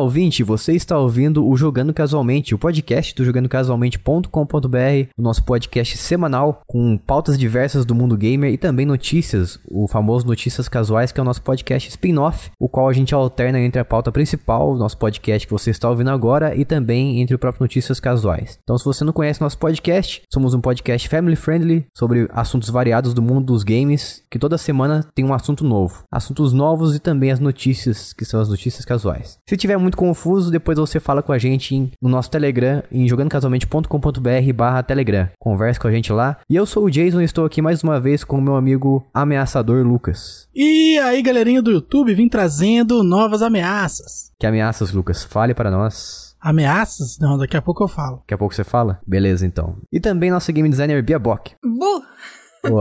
ouvinte, você está ouvindo o Jogando Casualmente, o podcast do jogandocasualmente.com.br, o nosso podcast semanal com pautas diversas do mundo gamer e também notícias, o famoso Notícias Casuais, que é o nosso podcast spin-off, o qual a gente alterna entre a pauta principal, o nosso podcast que você está ouvindo agora, e também entre o próprio Notícias Casuais. Então, se você não conhece nosso podcast, somos um podcast family friendly sobre assuntos variados do mundo dos games, que toda semana tem um assunto novo. Assuntos novos e também as notícias, que são as notícias casuais. Se tiver muito confuso, depois você fala com a gente em, no nosso Telegram, em jogandocasualmente.com.br barra Telegram. Converse com a gente lá. E eu sou o Jason e estou aqui mais uma vez com o meu amigo ameaçador Lucas. E aí, galerinha do YouTube, vim trazendo novas ameaças. Que ameaças, Lucas? Fale para nós. Ameaças? Não, daqui a pouco eu falo. Daqui a pouco você fala? Beleza, então. E também nosso game designer Bia Bock. Bu!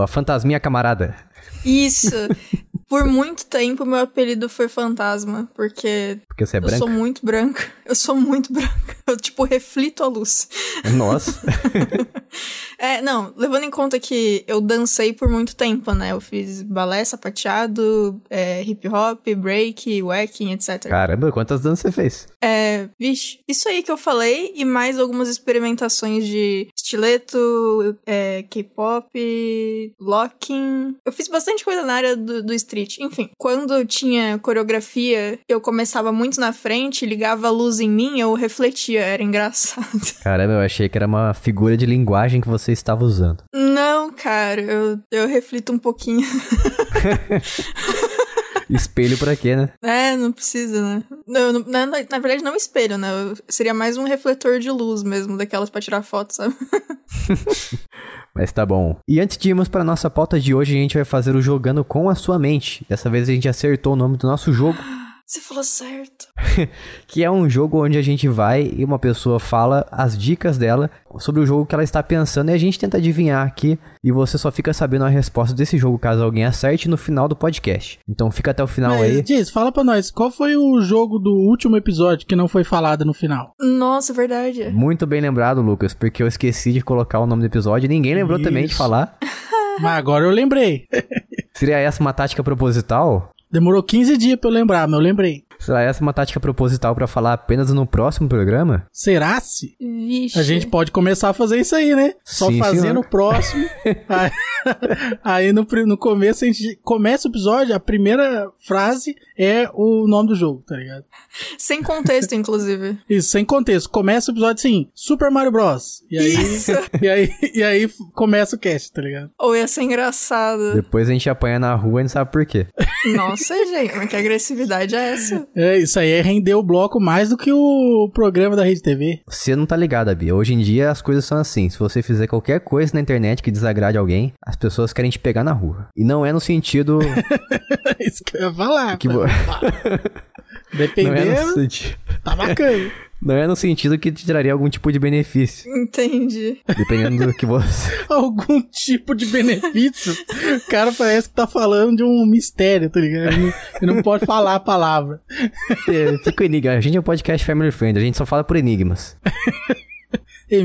A fantasminha camarada. Isso. Por muito tempo, meu apelido foi Fantasma, porque Porque você é eu branca? sou muito branca. Eu sou muito branca. Eu, tipo, reflito a luz. Nossa. É, não, levando em conta que eu dancei por muito tempo, né? Eu fiz balé, sapateado, é, hip hop, break, wacking, etc. Caramba, quantas danças você fez? É, vixe, isso aí que eu falei e mais algumas experimentações de estileto, é, K-pop, locking. Eu fiz bastante coisa na área do, do street. Enfim, quando tinha coreografia, eu começava muito na frente, ligava a luz em mim, eu refletia, era engraçado. Caramba, eu achei que era uma figura de linguagem que você estava usando. Não, cara, eu, eu reflito um pouquinho. Espelho pra quê, né? É, não precisa, né? Não, não- na, na- na verdade, não espelho, né? Eu- seria mais um refletor de luz mesmo, daquelas pra tirar foto, sabe? Mas tá bom. E antes de irmos para nossa pauta de hoje, a gente vai fazer o jogando com a sua mente. Dessa vez a gente acertou o nome do nosso jogo, Você falou certo. que é um jogo onde a gente vai e uma pessoa fala as dicas dela sobre o jogo que ela está pensando e a gente tenta adivinhar aqui e você só fica sabendo a resposta desse jogo caso alguém acerte no final do podcast. Então fica até o final Mas, aí. Diz, fala pra nós, qual foi o jogo do último episódio que não foi falado no final? Nossa, verdade. Muito bem lembrado, Lucas, porque eu esqueci de colocar o nome do episódio e ninguém lembrou também de Isso. falar. Mas agora eu lembrei. Seria essa uma tática proposital? Demorou 15 dias pra eu lembrar, mas eu lembrei. Será essa uma tática proposital pra falar apenas no próximo programa? Será se? Vixe. A gente pode começar a fazer isso aí, né? Só Sim, fazer senhor. no próximo. aí aí no, no começo a gente começa o episódio, a primeira frase é o nome do jogo, tá ligado? Sem contexto, inclusive. Isso, sem contexto. Começa o episódio assim, Super Mario Bros. E aí, Isso. e aí, e aí começa o cast, tá ligado? Ou ia ser engraçado. Depois a gente apanha na rua e não sabe por quê. Nossa, gente, mas que agressividade é essa? É, isso aí é render o bloco mais do que o programa da Rede TV. Você não tá ligado, Bia. Hoje em dia as coisas são assim. Se você fizer qualquer coisa na internet que desagrade alguém, as pessoas querem te pegar na rua. E não é no sentido isso que eu ia falar. que é Dependendo, no sentido... tá bacana. Não é no sentido que te traria algum tipo de benefício. Entendi. Dependendo do que você. Algum tipo de benefício. O cara parece que tá falando de um mistério, tá ligado? Ele não, não pode falar a palavra. É, Fica o enigma. A gente é um podcast family friend, a gente só fala por enigmas.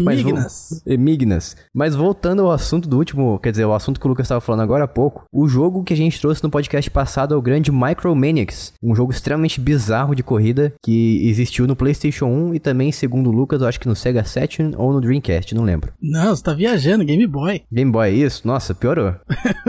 Mas vo- Emignas. Mas voltando ao assunto do último, quer dizer, o assunto que o Lucas estava falando agora há pouco, o jogo que a gente trouxe no podcast passado é o grande Micromaniacs, um jogo extremamente bizarro de corrida que existiu no PlayStation 1 e também, segundo o Lucas, eu acho que no Sega Saturn ou no Dreamcast, não lembro. Não, você tá viajando, Game Boy. Game Boy, isso? Nossa, piorou.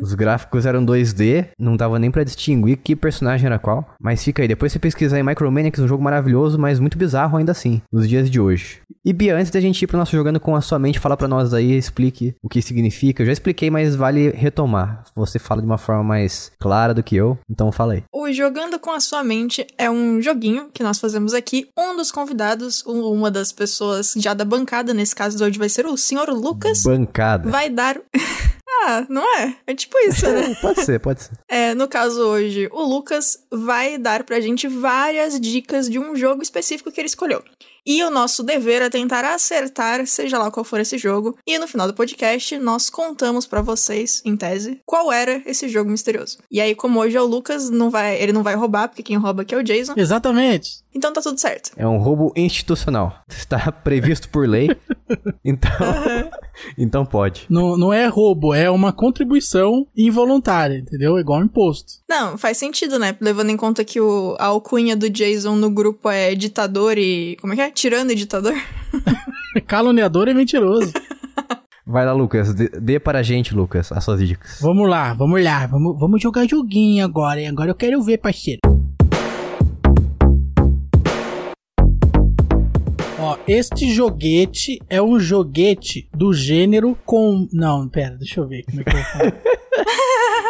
Os gráficos eram 2D, não dava nem pra distinguir que personagem era qual. Mas fica aí, depois você pesquisar em Micromaniacs, um jogo maravilhoso, mas muito bizarro ainda assim, nos dias de hoje. E Bia, antes da gente ir pro nosso jogando com a sua mente, fala pra nós aí, explique o que significa. Eu já expliquei, mas vale retomar. Você fala de uma forma mais clara do que eu, então fala aí. O Jogando com a Sua Mente é um joguinho que nós fazemos aqui. Um dos convidados, um- uma das pessoas já da bancada, nesse caso de hoje vai ser o senhor Lucas, Bancada. vai dar. ah, não é? É tipo isso, né? Pode ser, pode ser. É, no caso hoje, o Lucas vai dar pra gente várias dicas de um jogo específico que ele escolheu. E o nosso dever é tentar acertar, seja lá qual for esse jogo. E no final do podcast, nós contamos para vocês, em tese, qual era esse jogo misterioso. E aí, como hoje é o Lucas, não vai, ele não vai roubar, porque quem rouba aqui é o Jason. Exatamente. Então tá tudo certo. É um roubo institucional. Está previsto por lei. Então, então pode. Não, não é roubo, é uma contribuição involuntária, entendeu? É igual imposto. Não, faz sentido, né? Levando em conta que o, a alcunha do Jason no grupo é ditador e. Como é que é? Tirando e ditador? Caluniador e mentiroso. Vai lá, Lucas. Dê, dê para a gente, Lucas, as suas dicas. Vamos lá, vamos lá. Vamos, vamos jogar joguinho agora, hein? Agora eu quero ver, parceiro. Este joguete é um joguete do gênero com. Não, pera, deixa eu ver como é que eu falar.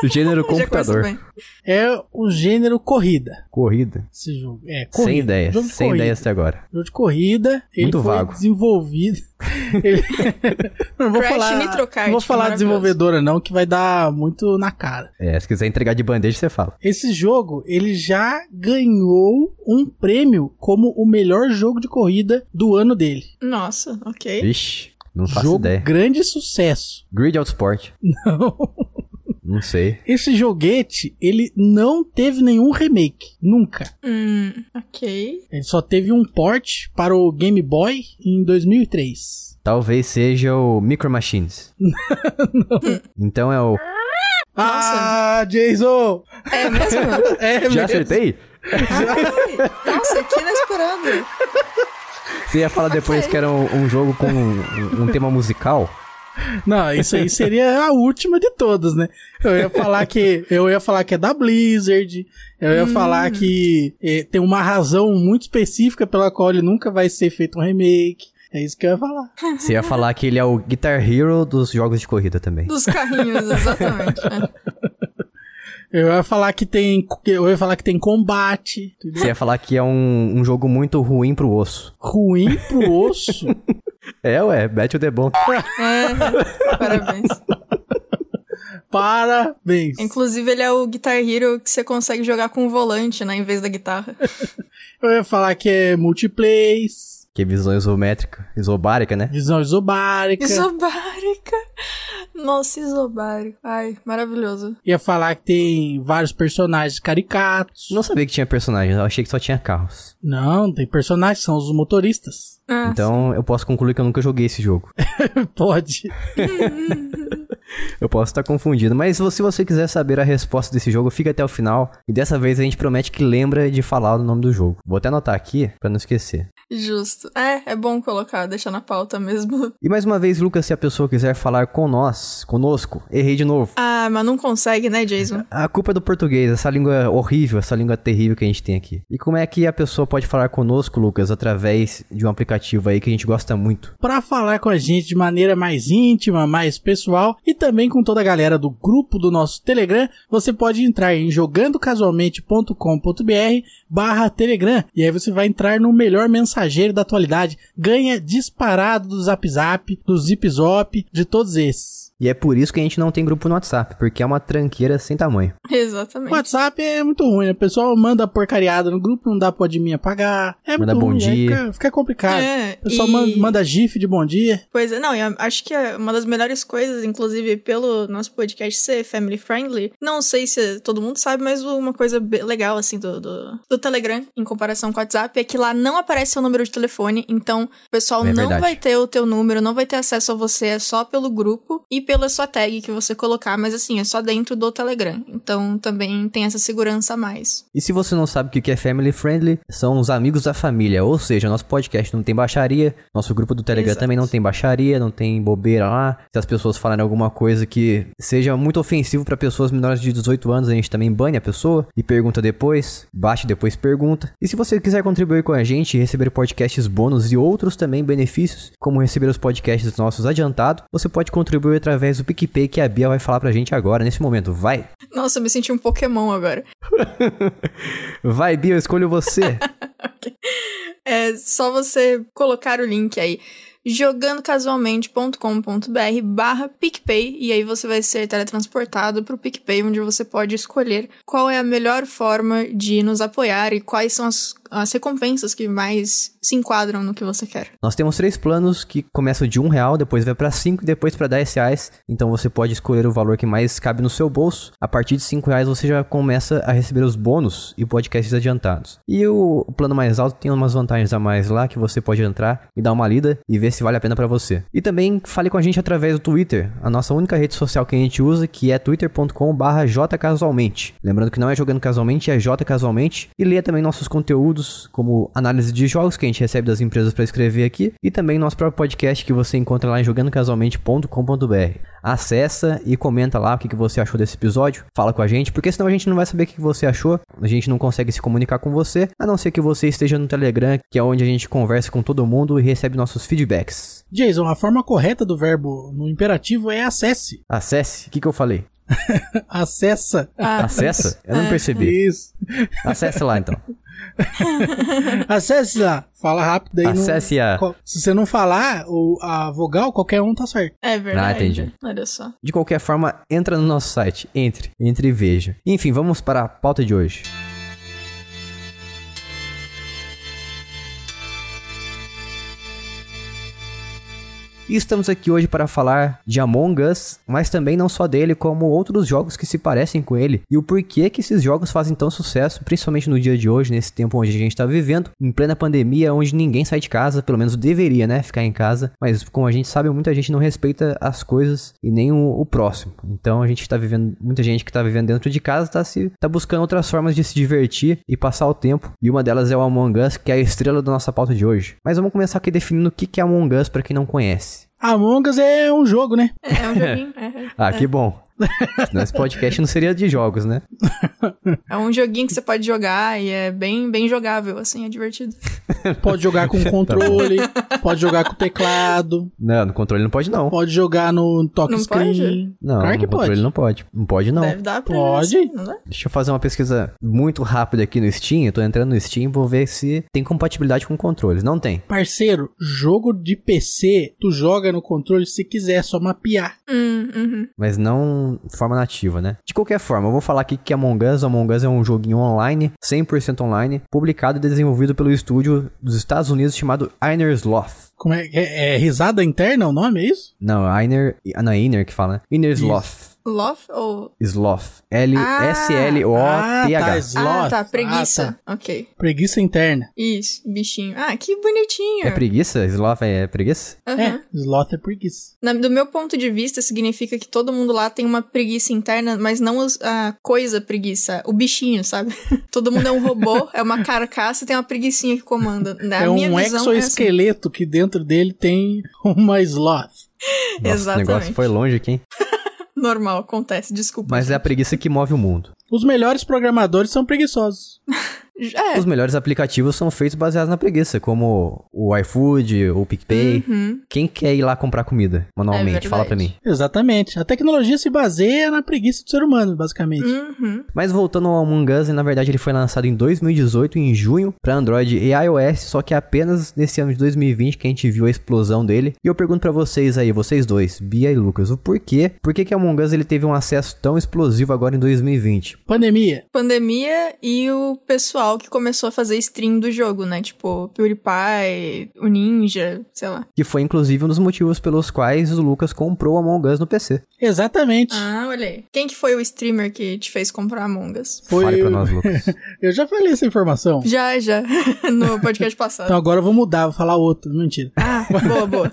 Gênero computador. É o gênero corrida. Corrida. Esse jogo. É, corrida. Sem ideias. Jogo de Sem corrida. ideias até agora. Jogo de corrida. Ele Muito foi vago. desenvolvido. Ele- não vou Crash falar, Nitro Kart, não vou falar desenvolvedora não, que vai dar muito na cara. É, se quiser entregar de bandeja, você fala. Esse jogo, ele já ganhou um prêmio como o melhor jogo de corrida do ano dele. Nossa, ok. Vixe, não faço jogo ideia. grande sucesso. Grid Autosport. Não. Não sei. Esse joguete, ele não teve nenhum remake, nunca. Hum, ok. Ele só teve um port para o Game Boy em 2003. Talvez seja o Micro Machines. Então é o. Ah, Jason! É mesmo? É Já mesmo. acertei? Ai, Nossa, que inesperado. Você ia falar depois que era um, um jogo com um, um tema musical? Não, isso aí seria a última de todas, né? Eu ia falar que eu ia falar que é da Blizzard, eu ia falar que eh, tem uma razão muito específica pela qual ele nunca vai ser feito um remake. É isso que eu ia falar. Você ia falar que ele é o Guitar Hero dos jogos de corrida também. Dos carrinhos, exatamente. É. Eu ia falar que tem eu ia falar que tem combate, entendeu? Você ia falar que é um, um jogo muito ruim pro osso. ruim pro osso. É, ué, Battle the Bom. É, parabéns. Parabéns. Inclusive, ele é o Guitar Hero que você consegue jogar com o volante, né, em vez da guitarra. Eu ia falar que é multiplays, Que é visão isométrica, isobárica, né? visão isobárica. Isobárica. Nossa, isobárico. Ai, maravilhoso. Ia falar que tem vários personagens caricatos. Não sabia que tinha personagens, eu achei que só tinha carros. Não, tem personagens, são os motoristas. Ah, Então eu posso concluir que eu nunca joguei esse jogo. Pode. Eu posso estar confundido, mas se você quiser saber a resposta desse jogo, fica até o final. E dessa vez a gente promete que lembra de falar o nome do jogo. Vou até anotar aqui pra não esquecer. justo. É, é bom colocar, deixar na pauta mesmo. E mais uma vez, Lucas, se a pessoa quiser falar com nós, conosco, errei de novo. Ah, mas não consegue, né, Jason? A culpa é do português, essa língua horrível, essa língua terrível que a gente tem aqui. E como é que a pessoa pode falar conosco, Lucas, através de um aplicativo aí que a gente gosta muito? Para falar com a gente de maneira mais íntima, mais pessoal e também com toda a galera do grupo do nosso Telegram, você pode entrar em jogandocasualmente.com.br barra Telegram e aí você vai entrar no melhor mensageiro da atualidade. Ganha disparado do Zap Zap, do Zip Zop, de todos esses. E é por isso que a gente não tem grupo no WhatsApp, porque é uma tranqueira sem tamanho. O Exatamente. WhatsApp é muito ruim, né? O pessoal manda porcariada no grupo, não dá pro admin apagar. É Manda muito bom ruim, aí dia. Fica, fica complicado. É, O pessoal e- manda, manda gif de bom dia. Pois é, não, eu acho que é uma das melhores coisas, inclusive pelo nosso podcast ser family friendly, não sei se todo mundo sabe, mas uma coisa legal, assim, do, do, do Telegram, em comparação com o WhatsApp, é que lá não aparece seu número de telefone, então o pessoal É não vai ter o teu número, não vai ter acesso a você, é só pelo grupo e pela sua tag que você colocar, mas assim, é só dentro do Telegram, então também tem essa segurança a mais. E se você não sabe o que é family friendly, são os amigos da família. Ou seja, nosso podcast não tem baixaria, nosso grupo do Telegram Exato. também não tem baixaria, não tem bobeira lá. Se as pessoas falarem alguma coisa que seja muito ofensivo para pessoas menores de 18 anos, a gente também bane a pessoa e pergunta depois, baixe depois pergunta. E se você quiser contribuir com a gente e receber podcasts bônus e outros também benefícios, como receber os podcasts nossos adiantado, você pode contribuir através do PicPay que a Bia vai falar pra gente agora, nesse momento. Vai! Nossa, eu me senti um Pokémon agora. Vai, Bia, eu escolho você! É só você colocar o link aí jogandocasualmente.com.br barra PicPay e aí você vai ser teletransportado para o PicPay, onde você pode escolher qual é a melhor forma de nos apoiar e quais são as, as recompensas que mais se enquadram no que você quer. Nós temos três planos que começam de um real, depois vai para cinco e depois para 10 reais. Então você pode escolher o valor que mais cabe no seu bolso. A partir de cinco reais você já começa a receber os bônus e podcasts adiantados. E o plano mais alto tem umas vantagens a mais lá que você pode entrar e dar uma lida e ver se vale a pena para você. E também fale com a gente através do Twitter, a nossa única rede social que a gente usa, que é twitter.com/jcasualmente. Lembrando que não é jogando casualmente, é J casualmente. E leia também nossos conteúdos, como análise de jogos que a gente recebe das empresas para escrever aqui e também nosso próprio podcast que você encontra lá em jogandocasualmente.com.br. Acessa e comenta lá o que você achou desse episódio, fala com a gente, porque senão a gente não vai saber o que você achou, a gente não consegue se comunicar com você, a não ser que você esteja no Telegram, que é onde a gente conversa com todo mundo e recebe nossos feedbacks. Jason, a forma correta do verbo no imperativo é acesse. Acesse? O que, que eu falei? Acessa. Ah, Acessa? Eu não percebi. Isso. Acesse lá então. Acesse lá. Fala rápido aí. Acesse a. no... Se você não falar o, a vogal, qualquer um tá certo. é verdade. Ah, entendi. Olha só. De qualquer forma, entra no nosso site. Entre. Entre e veja. Enfim, vamos para a pauta de hoje. E estamos aqui hoje para falar de Among Us, mas também não só dele, como outros jogos que se parecem com ele e o porquê que esses jogos fazem tão sucesso, principalmente no dia de hoje, nesse tempo onde a gente está vivendo, em plena pandemia, onde ninguém sai de casa, pelo menos deveria, né, ficar em casa, mas como a gente sabe, muita gente não respeita as coisas e nem o, o próximo. Então a gente está vivendo, muita gente que está vivendo dentro de casa está se tá buscando outras formas de se divertir e passar o tempo, e uma delas é o Among Us, que é a estrela da nossa pauta de hoje. Mas vamos começar aqui definindo o que é Among Us para quem não conhece. Among Us é um jogo, né? É, é um joguinho. é, Ah, que bom. Senão esse podcast não seria de jogos, né? é um joguinho que você pode jogar e é bem, bem jogável, assim, é divertido. Pode jogar com controle, pode jogar com teclado, Não, no controle não pode não. pode jogar no toque Não screen. pode? Não, Claro que no controle pode. não pode. Não pode não. Deve dar pra Pode? assim? Deixa eu fazer uma pesquisa muito rápida aqui no Steam. Eu tô entrando no Steam e vou ver se tem compatibilidade com controles. Não tem. Parceiro, jogo de PC, tu joga no controle se quiser, é só mapear. Hum, uhum. Mas não de forma nativa, né? De qualquer forma, eu vou falar aqui que Among Us, Among Us é um joguinho online, 100% online, publicado e desenvolvido pelo estúdio dos Estados Unidos chamado Einer Sloth. Como é, é, é risada interna o nome, é isso? Não, Einer, não é Iner que fala, né?Iner Sloth. Ou... Sloth. L-S-L-O-T-H. Ah, tá, Sloth. Ah, tá, Ah, preguiça. Ok. Preguiça interna. Isso, bichinho. Ah, que bonitinho. É preguiça? Sloth é preguiça? Aham. É, sloth é preguiça. Na- do meu ponto de vista, significa que todo mundo lá tem uma preguiça interna, mas não os- a coisa preguiça, o bichinho, sabe? todo mundo é um robô, é uma carcaça e tem uma preguicinha que comanda. Na é minha um visão, exoesqueleto que dentro dele tem uma sloth. Nossa, o Exatamente. negócio foi longe aqui, hein? Normal, acontece, desculpa. Mas é a preguiça que move o mundo. Os melhores programadores são preguiçosos. É. Os melhores aplicativos são feitos baseados na preguiça, como o iFood, o PicPay. Uhum. Quem quer ir lá comprar comida manualmente? É Fala pra mim. Exatamente. A tecnologia se baseia na preguiça do ser humano, basicamente. Uhum. Mas voltando ao Among Us, na verdade ele foi lançado em 2018, em junho, pra Android e iOS, só que é apenas nesse ano de 2020 que a gente viu a explosão dele. E eu pergunto pra vocês aí, vocês dois, Bia e Lucas, o porquê? Por que que Among Us ele teve um acesso tão explosivo agora em 2020? Pandemia. Pandemia e o pessoal que começou a fazer stream do jogo, né? Tipo, PewDiePie, o Ninja, sei lá. Que foi inclusive um dos motivos pelos quais o Lucas comprou Among Us no PC. Exatamente. Ah, olha aí. Quem que foi o streamer que te fez comprar Among Us? Foi Fale pra nós, Lucas. Eu já falei essa informação. Já, já. no podcast passado. Então agora eu vou mudar, vou falar outro. Mentira. Ah, boa, boa.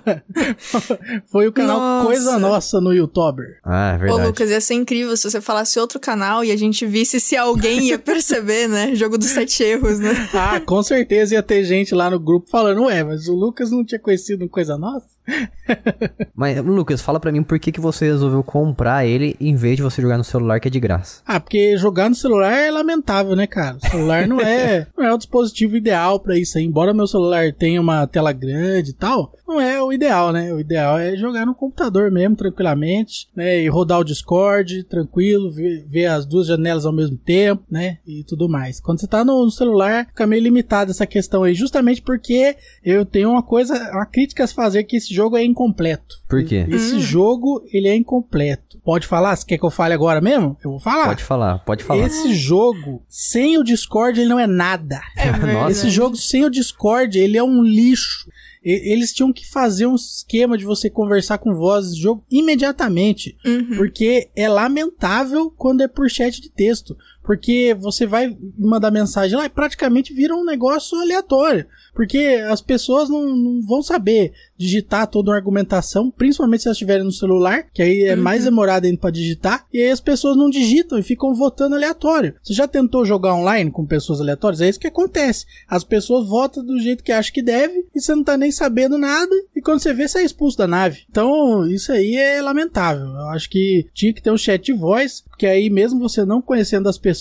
Foi o canal Nossa. Coisa Nossa no YouTube. Ah, é Ô, verdade. Lucas, ia ser incrível se você falasse outro canal e a gente visse se alguém ia perceber, né? Jogo dos sete erros, né? Ah, com certeza ia ter gente lá no grupo falando, ué, mas o Lucas não tinha conhecido Coisa Nossa? Mas, Lucas, fala pra mim por que, que você resolveu comprar ele em vez de você jogar no celular que é de graça. Ah, porque jogar no celular é lamentável, né, cara? O celular não é, não é o dispositivo ideal para isso aí. Embora meu celular tenha uma tela grande e tal, não é o ideal, né? O ideal é jogar no computador mesmo, tranquilamente, né? E rodar o Discord, tranquilo, ver, ver as duas janelas ao mesmo tempo, né? E tudo mais. Quando você tá no celular, fica meio limitado essa questão aí, justamente porque eu tenho uma coisa, uma crítica a fazer que esse jogo é incompleto. Por quê? Esse hum. jogo, ele é incompleto. Pode falar? Você quer que eu fale agora mesmo? Eu vou falar. Pode falar, pode falar. Esse jogo, sem o Discord, ele não é nada. É Esse jogo sem o Discord, ele é um lixo. Eles tinham que fazer um esquema de você conversar com vozes do jogo imediatamente. Uhum. Porque é lamentável quando é por chat de texto. Porque você vai mandar mensagem lá e praticamente vira um negócio aleatório. Porque as pessoas não, não vão saber digitar toda uma argumentação, principalmente se elas estiverem no celular, que aí é uhum. mais demorado ainda para digitar, e aí as pessoas não digitam e ficam votando aleatório. Você já tentou jogar online com pessoas aleatórias? É isso que acontece. As pessoas votam do jeito que acham que deve e você não tá nem sabendo nada, e quando você vê, você é expulso da nave. Então, isso aí é lamentável. Eu acho que tinha que ter um chat de voz, porque aí mesmo você não conhecendo as pessoas,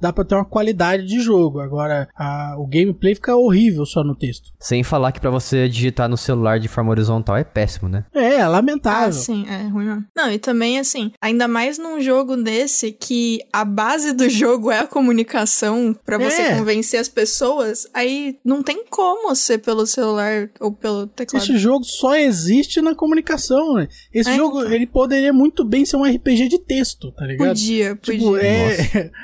dá para ter uma qualidade de jogo. Agora, a, o gameplay fica horrível só no texto. Sem falar que para você digitar no celular de forma horizontal é péssimo, né? É, é lamentável. Ah, sim, é ruim mesmo. Não, e também assim, ainda mais num jogo desse que a base do jogo é a comunicação para você é. convencer as pessoas, aí não tem como ser pelo celular ou pelo teclado. Esse jogo só existe na comunicação, né? Esse é, jogo, então. ele poderia muito bem ser um RPG de texto, tá ligado? Podia, podia. Tipo, é,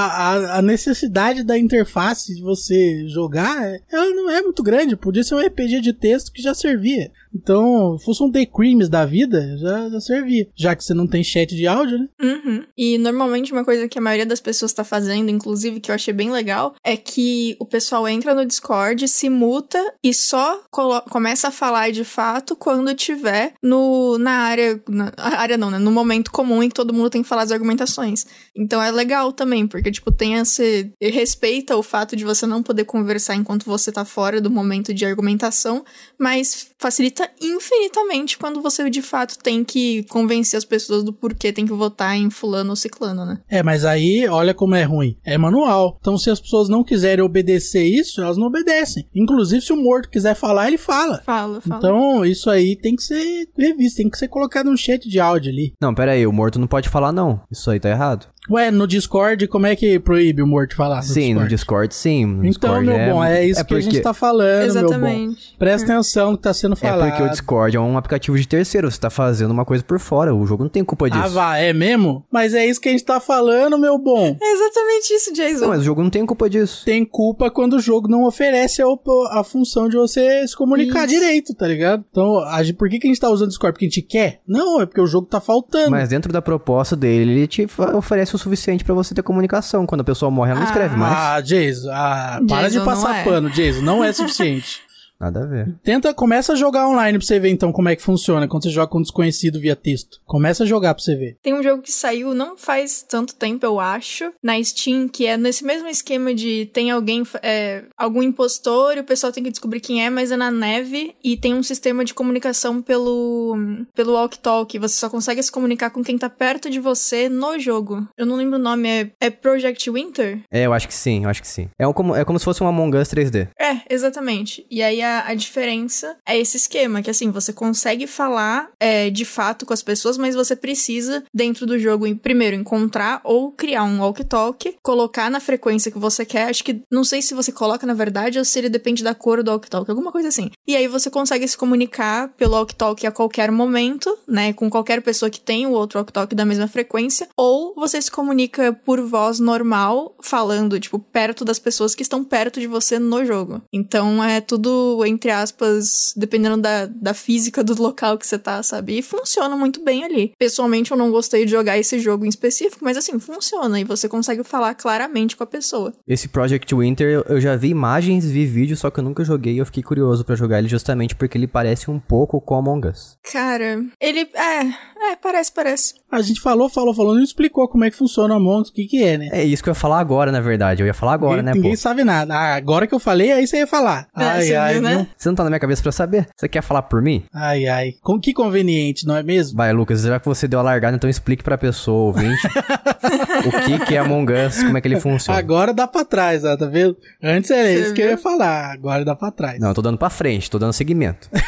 a, a, necessidade da interface de você jogar, ela não é muito grande. Podia ser um RPG de texto que já servia. Então, fosse um The Creams da vida, já, já servia. Já que você não tem chat de áudio, né? Uhum. E normalmente uma coisa que a maioria das pessoas tá fazendo, inclusive, que eu achei bem legal, é que o pessoal entra no Discord, se muta e só começa a falar de fato quando tiver no, na área. Na área não, né? No momento comum em que todo mundo tem que falar as argumentações. Então é legal também, porque, tipo, tem esse. respeita o fato de você não poder conversar enquanto você tá fora do momento de argumentação, mas facilita infinitamente quando você de fato tem que convencer as pessoas do porquê tem que votar em fulano ou ciclano, né? É, mas aí, olha como é ruim. É manual. Então, se as pessoas não quiserem obedecer isso, elas não obedecem. Inclusive, se o morto quiser falar, ele fala. Fala, fala. Então, isso aí tem que ser revisto, tem que ser colocado no chat de áudio ali. Não, pera aí, o morto não pode falar não. Isso aí tá errado. Ué, no Discord, como é que proíbe o morto falar? No sim, Discord? no Discord sim. No então, Discord meu é... bom, é isso é que a gente tá falando, Exatamente. meu bom. Presta atenção no que tá sendo falado. É porque o Discord é um aplicativo de terceiro, você tá fazendo uma coisa por fora, o jogo não tem culpa disso. Ah, vá, é mesmo? Mas é isso que a gente tá falando, meu bom. É exatamente isso, Jason. Não, mas o jogo não tem culpa disso. Tem culpa quando o jogo não oferece a, a função de você se comunicar isso. direito, tá ligado? Então, a, por que, que a gente tá usando o Discord? Porque a gente quer? Não, é porque o jogo tá faltando. Mas dentro da proposta dele, ele te oferece o suficiente para você ter comunicação. Quando a pessoa morre, ela não escreve mais. Ah, Jason, ah, para de passar é. pano, Jason. Não é suficiente. Nada a ver. Tenta, começa a jogar online pra você ver então como é que funciona quando você joga com um desconhecido via texto. Começa a jogar pra você ver. Tem um jogo que saiu não faz tanto tempo, eu acho, na Steam, que é nesse mesmo esquema de tem alguém, é, algum impostor e o pessoal tem que descobrir quem é, mas é na neve e tem um sistema de comunicação pelo, pelo walk talk. Você só consegue se comunicar com quem tá perto de você no jogo. Eu não lembro o nome, é, é Project Winter? É, eu acho que sim, eu acho que sim. É, um, como, é como se fosse um Among Us 3D. É, exatamente. E aí a a, diferença é esse esquema, que assim, você consegue falar é, de fato com as pessoas, mas você precisa, dentro do jogo, primeiro encontrar ou criar um walk-talk, colocar na frequência que você quer. Acho que não sei se você coloca na verdade ou se ele depende da cor do walk-talk, alguma coisa assim. E aí você consegue se comunicar pelo walk-talk a qualquer momento, né, com qualquer pessoa que tem o outro walk-talk da mesma frequência, ou você se comunica por voz normal, falando, tipo, perto das pessoas que estão perto de você no jogo. Então é tudo entre aspas, dependendo da, da física do local que você tá, sabe? E funciona muito bem ali. Pessoalmente, eu não gostei de jogar esse jogo em específico, mas assim, funciona e você consegue falar claramente com a pessoa. Esse Project Winter, eu já vi imagens, vi vídeos, só que eu nunca joguei e eu fiquei curioso para jogar ele justamente porque ele parece um pouco com Among Us. Cara, ele. É, é, parece, parece. A gente falou, falou, falou, não explicou como é que funciona o Among Us, o que que é, né? É isso que eu ia falar agora, na verdade. Eu ia falar agora, ninguém, né, Ninguém pô? sabe nada. Ah, agora que eu falei, aí você ia falar. É, ai, ai, Né? viu? Você não tá na minha cabeça pra saber? Você quer falar por mim? Ai, ai. Com que conveniente, não é mesmo? Vai, Lucas, já que você deu a largada, então explique pra pessoa ouvinte o que, que é Among Us, como é que ele funciona. Agora dá pra trás, ó, tá vendo? Antes era Você isso que eu viu? ia falar, agora dá pra trás. Não, eu tô dando pra frente, tô dando seguimento.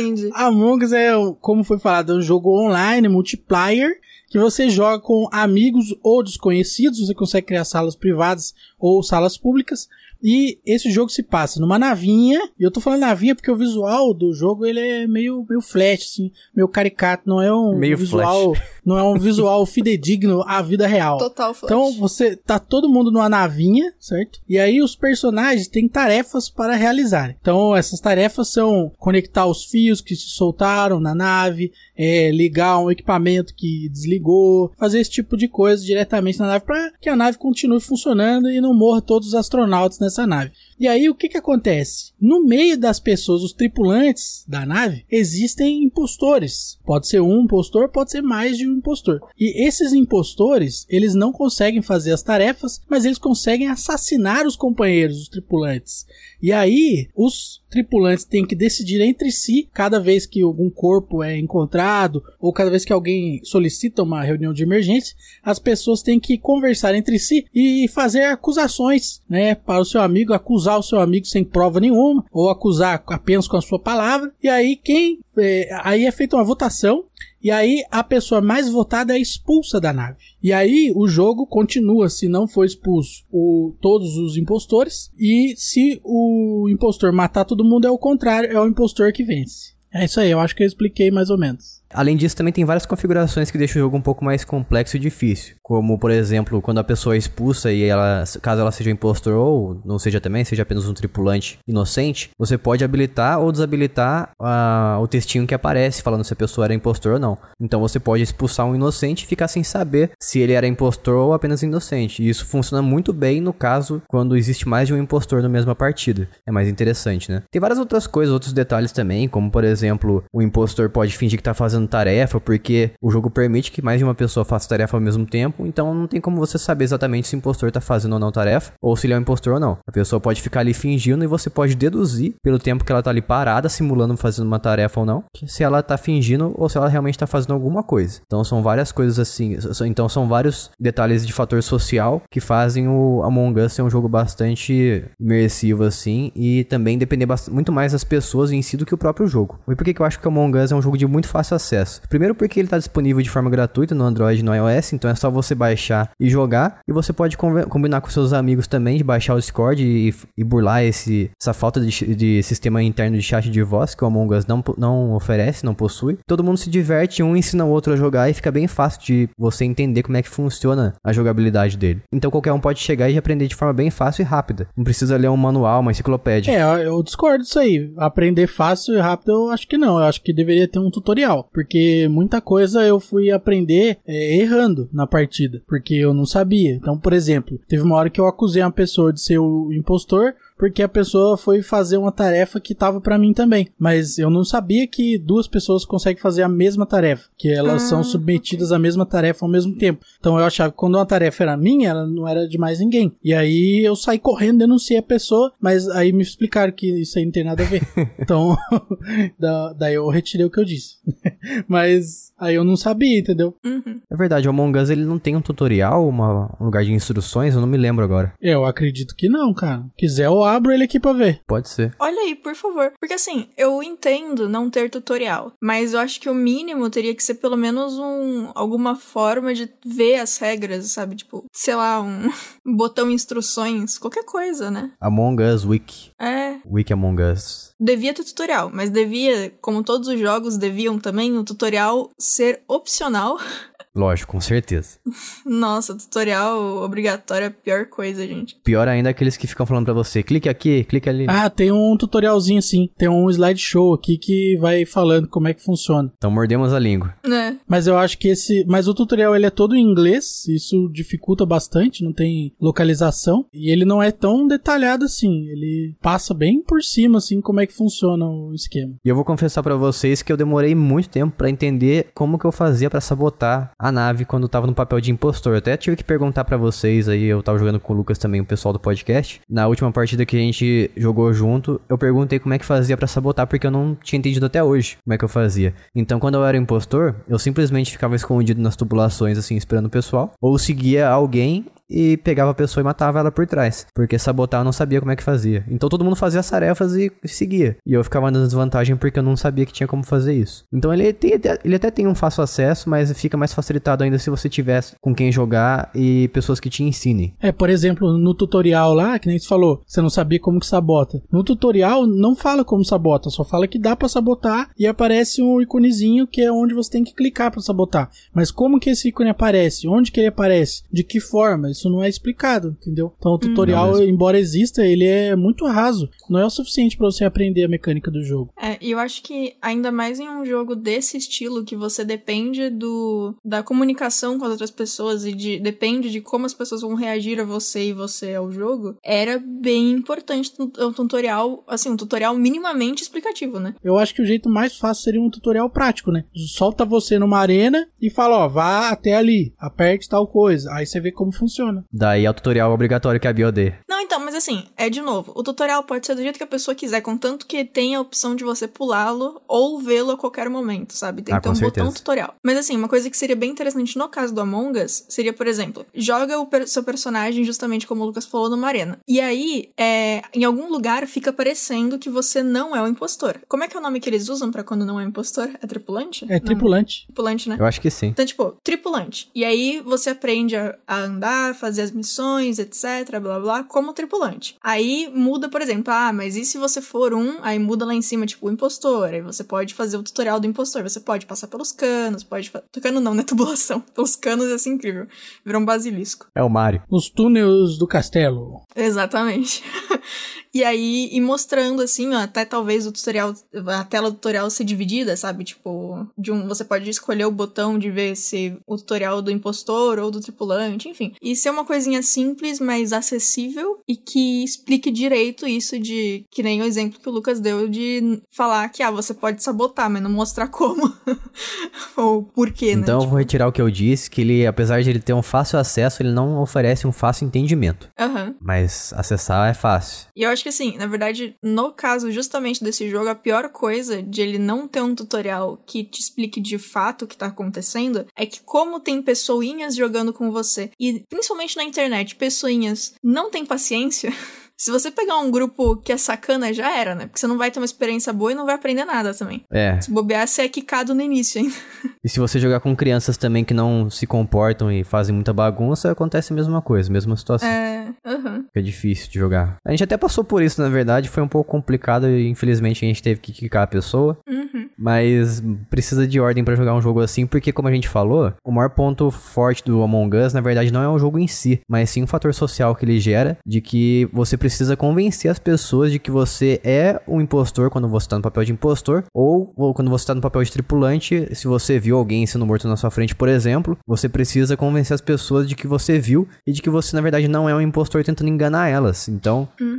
Entendi. Among Us é, como foi falado, é um jogo online, multiplayer, que você joga com amigos ou desconhecidos, você consegue criar salas privadas ou salas públicas. E esse jogo se passa numa navinha, e eu tô falando navinha porque o visual do jogo ele é meio, meio flash, assim, meio caricato, não é um Meio visual, não é um visual fidedigno à vida real. Total flash. Então você tá todo mundo numa navinha, certo? E aí os personagens têm tarefas para realizar. Então essas tarefas são conectar os fios que se soltaram na nave, é, ligar um equipamento que desligou, fazer esse tipo de coisa diretamente na nave para que a nave continue funcionando e não morra todos os astronautas nessa nave. E aí o que que acontece? No meio das pessoas, os tripulantes da nave, existem impostores. Pode ser um impostor, pode ser mais de um impostor. E esses impostores, eles não conseguem fazer as tarefas, mas eles conseguem assassinar os companheiros, os tripulantes. E aí, os tripulantes têm que decidir entre si, cada vez que algum corpo é encontrado, ou cada vez que alguém solicita uma reunião de emergência, as pessoas têm que conversar entre si e fazer acusações, né, para o seu amigo, acusar o seu amigo sem prova nenhuma, ou acusar apenas com a sua palavra. E aí, quem. é, aí é feita uma votação e aí a pessoa mais votada é expulsa da nave. E aí o jogo continua se não for expulso o, todos os impostores. E se o impostor matar todo mundo é o contrário, é o impostor que vence. É isso aí, eu acho que eu expliquei mais ou menos. Além disso, também tem várias configurações que deixam o jogo um pouco mais complexo e difícil. Como, por exemplo, quando a pessoa é expulsa e ela, caso ela seja um impostor ou não seja também, seja apenas um tripulante inocente, você pode habilitar ou desabilitar ah, o textinho que aparece falando se a pessoa era impostor ou não. Então você pode expulsar um inocente e ficar sem saber se ele era impostor ou apenas inocente. E isso funciona muito bem no caso quando existe mais de um impostor na mesma partida. É mais interessante, né? Tem várias outras coisas, outros detalhes também, como por exemplo, o impostor pode fingir que tá fazendo tarefa, porque o jogo permite que mais de uma pessoa faça tarefa ao mesmo tempo, então não tem como você saber exatamente se o impostor tá fazendo ou não tarefa, ou se ele é um impostor ou não. A pessoa pode ficar ali fingindo e você pode deduzir, pelo tempo que ela tá ali parada, simulando fazendo uma tarefa ou não, se ela tá fingindo ou se ela realmente tá fazendo alguma coisa. Então são várias coisas assim, então são vários detalhes de fator social que fazem o Among Us ser um jogo bastante imersivo assim e também depender muito mais das pessoas em si do que o próprio jogo. E por que que eu acho que o Among Us é um jogo de muito fácil acesso? Primeiro porque ele está disponível de forma gratuita no Android e no iOS, então é só você baixar e jogar. E você pode combinar com seus amigos também de baixar o Discord e, e burlar esse, essa falta de, de sistema interno de chat de voz que o Among Us não, não oferece, não possui. Todo mundo se diverte, um ensina o outro a jogar e fica bem fácil de você entender como é que funciona a jogabilidade dele. Então qualquer um pode chegar e aprender de forma bem fácil e rápida. Não precisa ler um manual, uma enciclopédia. É, eu discordo disso aí. Aprender fácil e rápido eu acho que não. Eu acho que deveria ter um tutorial. Porque muita coisa eu fui aprender é, errando na partida. Porque eu não sabia. Então, por exemplo, teve uma hora que eu acusei uma pessoa de ser o impostor. Porque a pessoa foi fazer uma tarefa que tava pra mim também. Mas eu não sabia que duas pessoas conseguem fazer a mesma tarefa. Que elas Ah, são submetidas à mesma tarefa ao mesmo tempo. Então eu achava que quando uma tarefa era minha, ela não era de mais ninguém. E aí eu saí correndo, denunciei a pessoa, mas aí me explicaram que isso aí não tem nada a ver. Então, da- daí eu retirei o que eu disse. mas aí eu não sabia, entendeu? Uhum. É verdade, o Among Us ele não tem um tutorial, uma- um lugar de instruções, eu não me lembro agora. Eu acredito que não, cara. Quiser, eu abro ele aqui pra ver. Pode ser. Olha aí, por favor. Porque assim, eu entendo não ter tutorial, mas eu acho que o mínimo teria que ser pelo menos um alguma forma de ver as regras, sabe? Tipo, sei lá, um botão instruções, qualquer coisa, né? Among Us Wiki. É, Wiki Among Us. devia ter tutorial, mas devia, como todos os jogos deviam também, o tutorial ser opcional. Lógico, com certeza. Nossa, tutorial obrigatório é a pior coisa, gente. Pior ainda é aqueles que ficam falando pra você, clique aqui, clique ali. Ah, tem um tutorialzinho sim. Tem um slideshow aqui que vai falando como é que funciona. Então mordemos a língua. Né? Mas eu acho que esse. Mas o tutorial ele é todo em inglês. Isso dificulta bastante. Não tem localização. E ele não é tão detalhado assim. Ele passa bem por cima, assim, como é que funciona o esquema. E eu vou confessar pra vocês que eu demorei muito tempo pra entender como que eu fazia pra sabotar a nave quando tava no papel de impostor. Até tive que perguntar para vocês aí, eu tava jogando com o Lucas também, o pessoal do podcast. Na última partida que a gente jogou junto, eu perguntei como é que fazia para sabotar, porque eu não tinha entendido até hoje como é que eu fazia. Então, quando eu era impostor, eu simplesmente ficava escondido nas tubulações, assim, esperando o pessoal, ou seguia alguém e pegava a pessoa e matava ela por trás. Porque sabotar eu não sabia como é que fazia. Então todo mundo fazia as tarefas e seguia. E eu ficava na desvantagem porque eu não sabia que tinha como fazer isso. Então ele, tem, ele até tem um fácil acesso, mas fica mais facilitado ainda se você tivesse com quem jogar e pessoas que te ensinem. É, por exemplo, no tutorial lá, que nem você falou, você não sabia como que sabota. No tutorial não fala como sabota, só fala que dá para sabotar e aparece um iconezinho que é onde você tem que clicar para sabotar. Mas como que esse ícone aparece? Onde que ele aparece? De que forma? Isso não é explicado, entendeu? Então o tutorial, hum, embora exista, ele é muito raso. Não é o suficiente para você aprender a mecânica do jogo. É, e eu acho que ainda mais em um jogo desse estilo, que você depende do da comunicação com as outras pessoas e de, depende de como as pessoas vão reagir a você e você ao jogo, era bem importante um tutorial, assim, um tutorial minimamente explicativo, né? Eu acho que o jeito mais fácil seria um tutorial prático, né? Solta você numa arena e fala, ó, vá até ali, aperte tal coisa. Aí você vê como funciona funciona. Daí é o tutorial obrigatório que é a BioD. Não, então, mas assim, é de novo, o tutorial pode ser do jeito que a pessoa quiser, contanto que tenha a opção de você pulá-lo ou vê-lo a qualquer momento, sabe? Tem ah, que ter um certeza. botão tutorial. Mas assim, uma coisa que seria bem interessante no caso do Among Us seria, por exemplo, joga o per seu personagem justamente como o Lucas falou numa arena. E aí, é, em algum lugar fica parecendo que você não é o impostor. Como é que é o nome que eles usam para quando não é impostor? É tripulante? É tripulante. Não. Tripulante, né? Eu acho que sim. Então, tipo, tripulante. E aí você aprende a, a andar, fazer as missões, etc, blá blá, como tripulante. Aí muda, por exemplo, ah, mas e se você for um, aí muda lá em cima, tipo, o impostor, aí você pode fazer o tutorial do impostor, você pode passar pelos canos, pode... Cano não, né, tubulação. Pelos canos é assim incrível. Virou um basilisco. É o Mario. Os túneis do castelo. Exatamente. E aí, e mostrando assim, ó, até talvez o tutorial, a tela do tutorial ser dividida, sabe? Tipo, de um, você pode escolher o botão de ver se o tutorial do impostor ou do tripulante, enfim. E ser uma coisinha simples, mas acessível e que explique direito isso de, que nem o exemplo que o Lucas deu de falar que, ah, você pode sabotar, mas não mostrar como. ou por quê, né? Então tipo... eu vou retirar o que eu disse, que ele, apesar de ele ter um fácil acesso, ele não oferece um fácil entendimento. Uhum. Mas acessar é fácil. E eu acho que assim, na verdade, no caso justamente desse jogo, a pior coisa de ele não ter um tutorial que te explique de fato o que tá acontecendo é que, como tem pessoinhas jogando com você, e principalmente na internet, pessoinhas não têm paciência. Se você pegar um grupo que é sacana, já era, né? Porque você não vai ter uma experiência boa e não vai aprender nada também. É. Se bobear, você é quicado no início ainda. E se você jogar com crianças também que não se comportam e fazem muita bagunça, acontece a mesma coisa, mesma situação. É, uhum. É difícil de jogar. A gente até passou por isso, na verdade, foi um pouco complicado e infelizmente a gente teve que quicar a pessoa. Uhum. Mas precisa de ordem para jogar um jogo assim, porque como a gente falou, o maior ponto forte do Among Us, na verdade, não é o jogo em si, mas sim um fator social que ele gera, de que você precisa convencer as pessoas de que você é um impostor quando você tá no papel de impostor, ou, ou quando você tá no papel de tripulante, se você viu alguém sendo morto na sua frente, por exemplo, você precisa convencer as pessoas de que você viu e de que você, na verdade, não é um impostor tentando enganar elas. Então, uhum.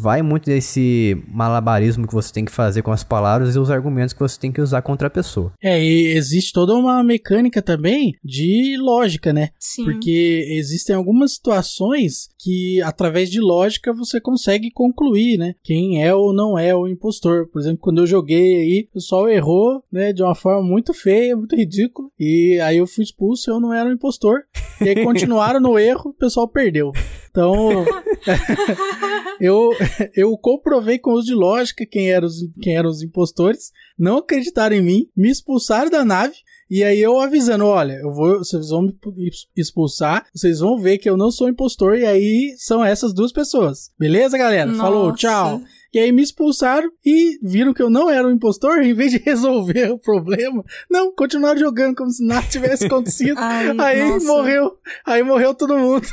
Vai muito desse malabarismo que você tem que fazer com as palavras e os argumentos que você tem que usar contra a pessoa. É, e existe toda uma mecânica também de lógica, né? Sim. Porque existem algumas situações que, através de lógica, você consegue concluir, né? Quem é ou não é o impostor. Por exemplo, quando eu joguei aí, o pessoal errou, né? De uma forma muito feia, muito ridícula. E aí eu fui expulso e eu não era o impostor. E aí continuaram no erro, o pessoal perdeu. Então, eu, eu comprovei com os de lógica quem eram os, quem eram os impostores, não acreditaram em mim, me expulsaram da nave e aí eu avisando, olha, eu vou, vocês vão me expulsar, vocês vão ver que eu não sou impostor e aí são essas duas pessoas. Beleza, galera? Nossa. Falou, tchau. E aí me expulsaram e viram que eu não era um impostor, em vez de resolver o problema, não, continuaram jogando como se nada tivesse acontecido. Ai, aí nossa. morreu, aí morreu todo mundo.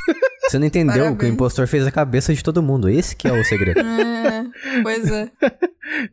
Você não entendeu Parabéns. que o impostor fez a cabeça de todo mundo. Esse que é o segredo. É, pois é.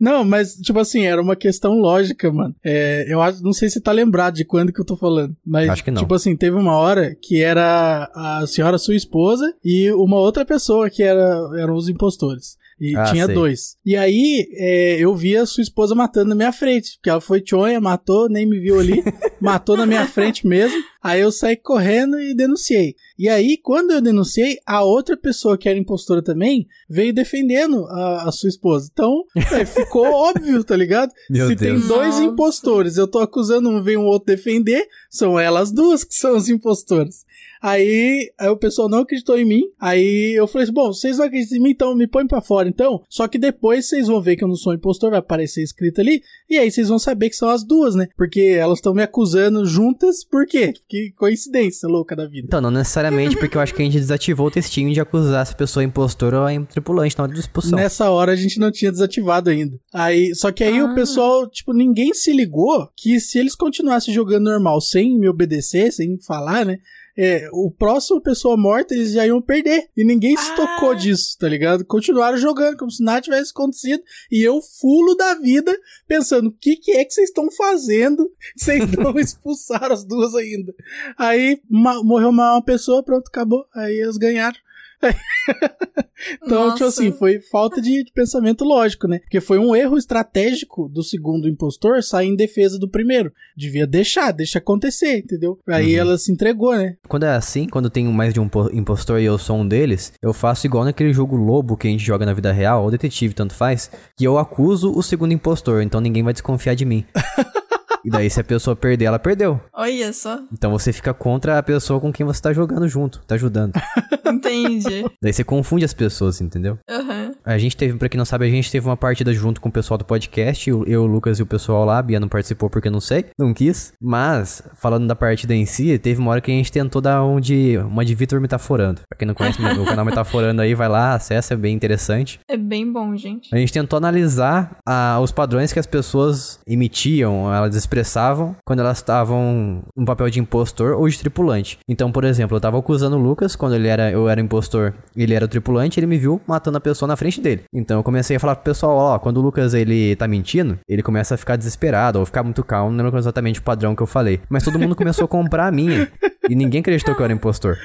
Não, mas, tipo assim, era uma questão lógica, mano. É, eu acho, não sei se tá lembrado de quando que eu tô falando. Mas, Acho que não. tipo assim, teve uma hora que era a senhora sua esposa e uma outra pessoa que era, eram os impostores. E Ah, tinha sei. dois. E aí, é, eu vi a sua esposa matando na minha frente. Porque ela foi tchonha, matou, nem me viu ali. matou na minha frente mesmo. Aí eu saí correndo e denunciei. E aí, quando eu denunciei, a outra pessoa que era impostora também veio defendendo a, a sua esposa. Então, é, ficou óbvio, tá ligado? Meu Se Deus. tem dois Nossa. impostores, eu tô acusando um, vem um outro defender, são elas duas que são os impostores. Aí, aí o pessoal não acreditou em mim. Aí eu falei assim: bom, vocês não acreditam em mim, então me põe pra fora, então. Só que depois vocês vão ver que eu não sou impostor, vai aparecer escrito ali. E aí vocês vão saber que são as duas, né? Porque elas estão me acusando juntas, por quê? Que coincidência louca da vida. Então, não necessariamente, porque eu acho que a gente desativou o textinho de acusar essa pessoa impostora ou tripulante na hora de expulsão. Nessa hora a gente não tinha desativado ainda. Aí, só que aí Ah. o pessoal, tipo, ninguém se ligou que se eles continuassem jogando normal, sem me obedecer, sem falar, né? É, o próximo pessoa morta eles já iam perder. E ninguém se Ah. tocou disso, tá ligado? Continuaram jogando como se nada tivesse acontecido. E eu fulo da vida, pensando, o que, que é que vocês estão fazendo? Vocês não expulsaram as duas ainda. Aí ma- morreu uma, uma pessoa, pronto, acabou. Aí eles ganharam. Então, tipo Nossa. assim, foi falta de, de pensamento lógico, né? Porque foi um erro estratégico do segundo impostor sair em defesa do primeiro. Devia deixar, deixa acontecer, entendeu? Aí Uhum. ela se entregou, né? Quando é assim, quando tem mais de um po- impostor e eu sou um deles, eu faço igual naquele jogo lobo que a gente joga na vida real, ou detetive, tanto faz, que eu acuso o segundo impostor, então ninguém vai desconfiar de mim. e daí, se a pessoa perder, ela perdeu. Olha só. Então você fica contra a pessoa com quem você tá jogando junto, tá ajudando. Entendi. daí você confunde as pessoas, entendeu? Aham. A gente teve, pra quem não sabe, a gente teve uma partida junto com o pessoal do podcast, eu, eu, o Lucas e o pessoal lá, a Bia não participou porque não sei, não quis. Mas, falando da partida em si, teve uma hora que a gente tentou dar um de, uma de Vitor Metaforando. Pra quem não conhece o canal Metaforando aí, vai lá, acessa, é bem interessante. É bem bom, gente. A gente tentou analisar ah, os padrões que as pessoas emitiam, elas expressavam quando elas estavam no papel de impostor ou de tripulante. Então, por exemplo, eu tava acusando o Lucas quando ele era, eu era impostor e ele era o tripulante, ele me viu matando a pessoa na frente dele. Então eu comecei a falar pro pessoal, ó, quando o Lucas ele tá mentindo, ele começa a ficar desesperado ou ficar muito calmo, não lembro exatamente o padrão que eu falei. Mas todo mundo começou a comprar a minha. E ninguém acreditou que eu era impostor.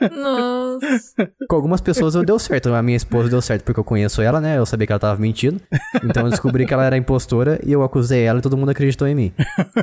Nossa. Com algumas pessoas eu deu certo. A minha esposa deu certo porque eu conheço ela, né? Eu sabia que ela tava mentindo. Então eu descobri que ela era impostora e eu acusei ela e todo mundo acreditou em mim.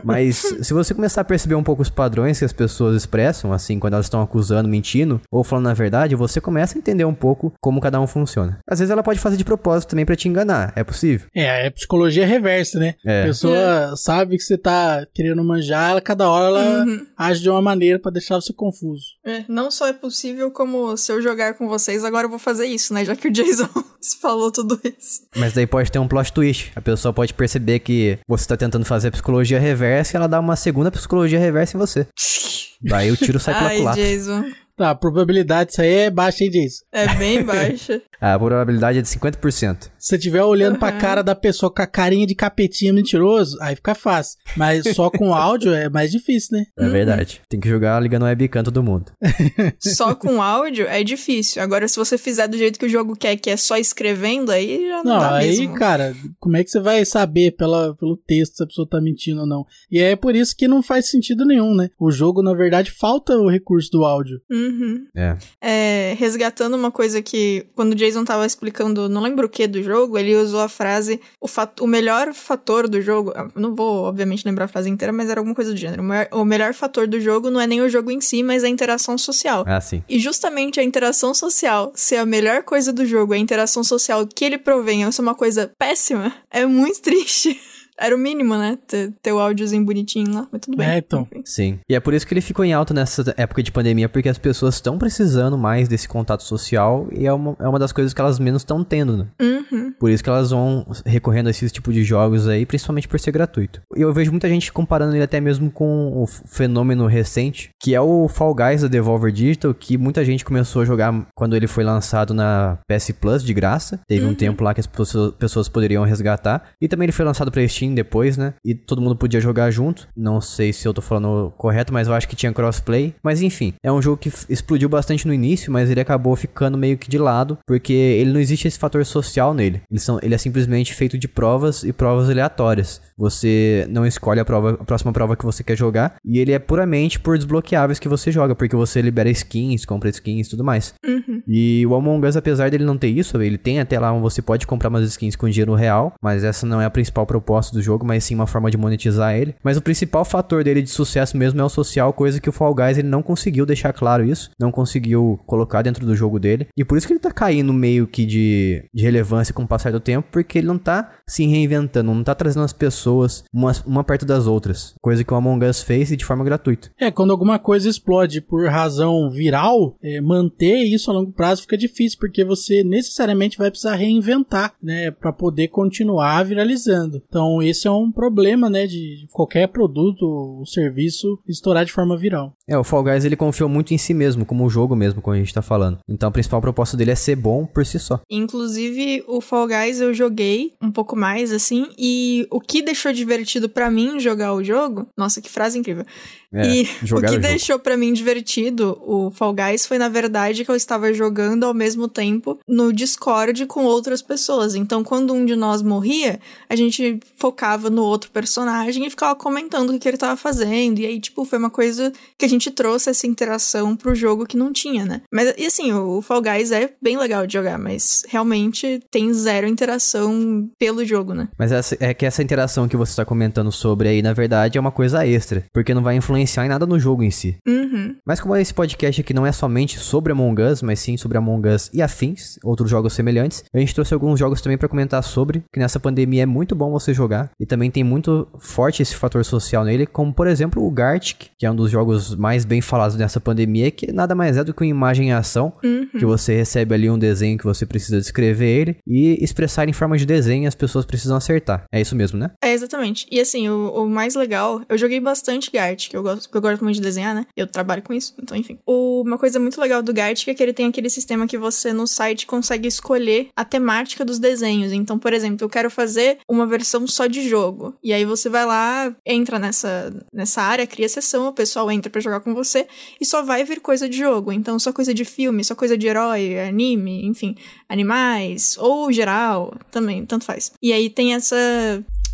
Mas se você começar a perceber um pouco os padrões que as pessoas expressam, assim, quando elas estão acusando, mentindo ou falando a verdade, você começa a entender um pouco como cada um funciona. Às vezes ela pode fazer de propósito também pra te enganar, é possível. É, é psicologia reversa, né? É. A pessoa sabe que você tá querendo manjar, ela, cada hora ela Uhum. age de uma maneira pra deixar você confuso. É, não só é possível, como se eu jogar com vocês, agora eu vou fazer isso, né? Já que o Jason falou tudo isso. Mas daí pode ter um plot twist. A pessoa pode perceber que você tá tentando fazer a psicologia reversa e ela dá uma segunda psicologia reversa em você. Daí o tiro sai pela Ai, culatra. Jason. Tá, a probabilidade disso aí é baixa, hein, Jason? É bem baixa. A probabilidade é de 50%. Se você estiver olhando pra Uhum. cara da pessoa com a carinha de capetinha mentiroso, aí fica fácil. Mas só com áudio é mais difícil, né? É verdade. Tem que jogar ligando o webcam todo mundo. Só com áudio é difícil. Agora, se você fizer do jeito que o jogo quer, que é só escrevendo, aí já não, Não, dá aí, mesmo. cara, como é que você vai saber pela, pelo texto se a pessoa tá mentindo ou não? E é por isso que não faz sentido nenhum, né? O jogo, na verdade, falta o recurso do áudio. Uhum. É. É, resgatando uma coisa que, quando o Jason tava explicando, não lembro o que do jogo, ele usou a frase: o, o melhor fator do jogo. ah, Não vou, obviamente, lembrar a frase inteira, mas era alguma coisa do gênero. O melhor fator do jogo não é nem o jogo em si, mas a interação social. Ah, sim. E justamente a interação social ser a melhor coisa do jogo, a interação social que ele provém ser uma coisa péssima, é muito triste. Era o mínimo, né? Ter, ter o áudiozinho bonitinho lá, mas tudo bem. É, então. Enfim. Sim. E é por isso que ele ficou em alta nessa época de pandemia, porque as pessoas estão precisando mais desse contato social e é uma, é uma das coisas que elas menos estão tendo, né? Uhum. Por isso que elas vão recorrendo a esses tipos de jogos aí, principalmente por ser gratuito. E eu vejo muita gente comparando ele até mesmo com o fenômeno recente, que é o Fall Guys da Devolver Digital, que muita gente começou a jogar quando ele foi lançado na PS Plus de graça. Teve um tempo lá que as pessoas, pessoas poderiam resgatar. E também ele foi lançado pra Steam depois, né? E todo mundo podia jogar junto. Não sei se eu tô falando correto, mas eu acho que tinha crossplay. Mas enfim, é um jogo que explodiu bastante no início, mas ele acabou ficando meio que de lado, porque ele não existe esse fator social nele. Eles são, ele é simplesmente feito de provas e provas aleatórias. Você não escolhe a, prova, a próxima prova que você quer jogar, e ele é puramente por desbloqueáveis que você joga, porque você libera skins, compra skins e tudo mais. Uhum. E o Among Us, apesar dele não ter isso, ele tem até lá onde você pode comprar umas skins com dinheiro real, mas essa não é a principal proposta do jogo, mas sim uma forma de monetizar ele. Mas o principal fator dele de sucesso mesmo é o social, coisa que o Fall Guys ele não conseguiu deixar claro isso, não conseguiu colocar dentro do jogo dele. E por isso que ele tá caindo meio que de, de relevância com o passar do tempo, porque ele não tá se reinventando, não tá trazendo as pessoas uma, uma perto das outras. Coisa que o Among Us fez e de forma gratuita. É, quando alguma coisa explode por razão viral, é, manter isso a longo prazo fica difícil, porque você necessariamente vai precisar reinventar, né, para poder continuar viralizando. Então, esse é um problema, né, de qualquer produto ou serviço estourar de forma viral. É, o Fall Guys ele confiou muito em si mesmo, como o jogo mesmo, como a gente tá falando. Então, a principal proposta dele é ser bom por si só. Inclusive, o Fall Guys eu joguei um pouco mais, assim, e o que deixou divertido para mim jogar o jogo, nossa, que frase incrível. É, e o que o deixou para mim divertido o Fall Guys foi, na verdade, que eu estava jogando ao mesmo tempo no Discord com outras pessoas. Então, quando um de nós morria, a gente focava no outro personagem e ficava comentando o que ele estava fazendo. E aí, tipo, foi uma coisa que a gente trouxe essa interação pro jogo que não tinha, né? Mas, e assim, o Fall Guys é bem legal de jogar, mas realmente tem zero interação pelo jogo, né? Mas essa, é que essa interação que você está comentando sobre aí, na verdade, é uma coisa extra, porque não vai influenciar influenciar em nada no jogo em si. Uhum. Mas como esse podcast aqui não é somente sobre Among Us, mas sim sobre Among Us e afins, outros jogos semelhantes, a gente trouxe alguns jogos também para comentar sobre, que nessa pandemia é muito bom você jogar, e também tem muito forte esse fator social nele, como por exemplo o Gartic, que é um dos jogos mais bem falados nessa pandemia, que nada mais é do que uma imagem em ação, uhum. que você recebe ali um desenho que você precisa descrever ele, e expressar em forma de desenho as pessoas precisam acertar. É isso mesmo, né? É, exatamente. E assim, o, o mais legal, eu joguei bastante Gartic, eu gosto porque eu gosto muito de desenhar, né? Eu trabalho com isso, então enfim. O, uma coisa muito legal do Gartic é que ele tem aquele sistema que você no site consegue escolher a temática dos desenhos. Então, por exemplo, eu quero fazer uma versão só de jogo. E aí você vai lá, entra nessa, nessa área, cria sessão, o pessoal entra para jogar com você e só vai vir coisa de jogo. Então, só coisa de filme, só coisa de herói, anime, enfim, animais, ou geral, também, tanto faz. E aí tem essa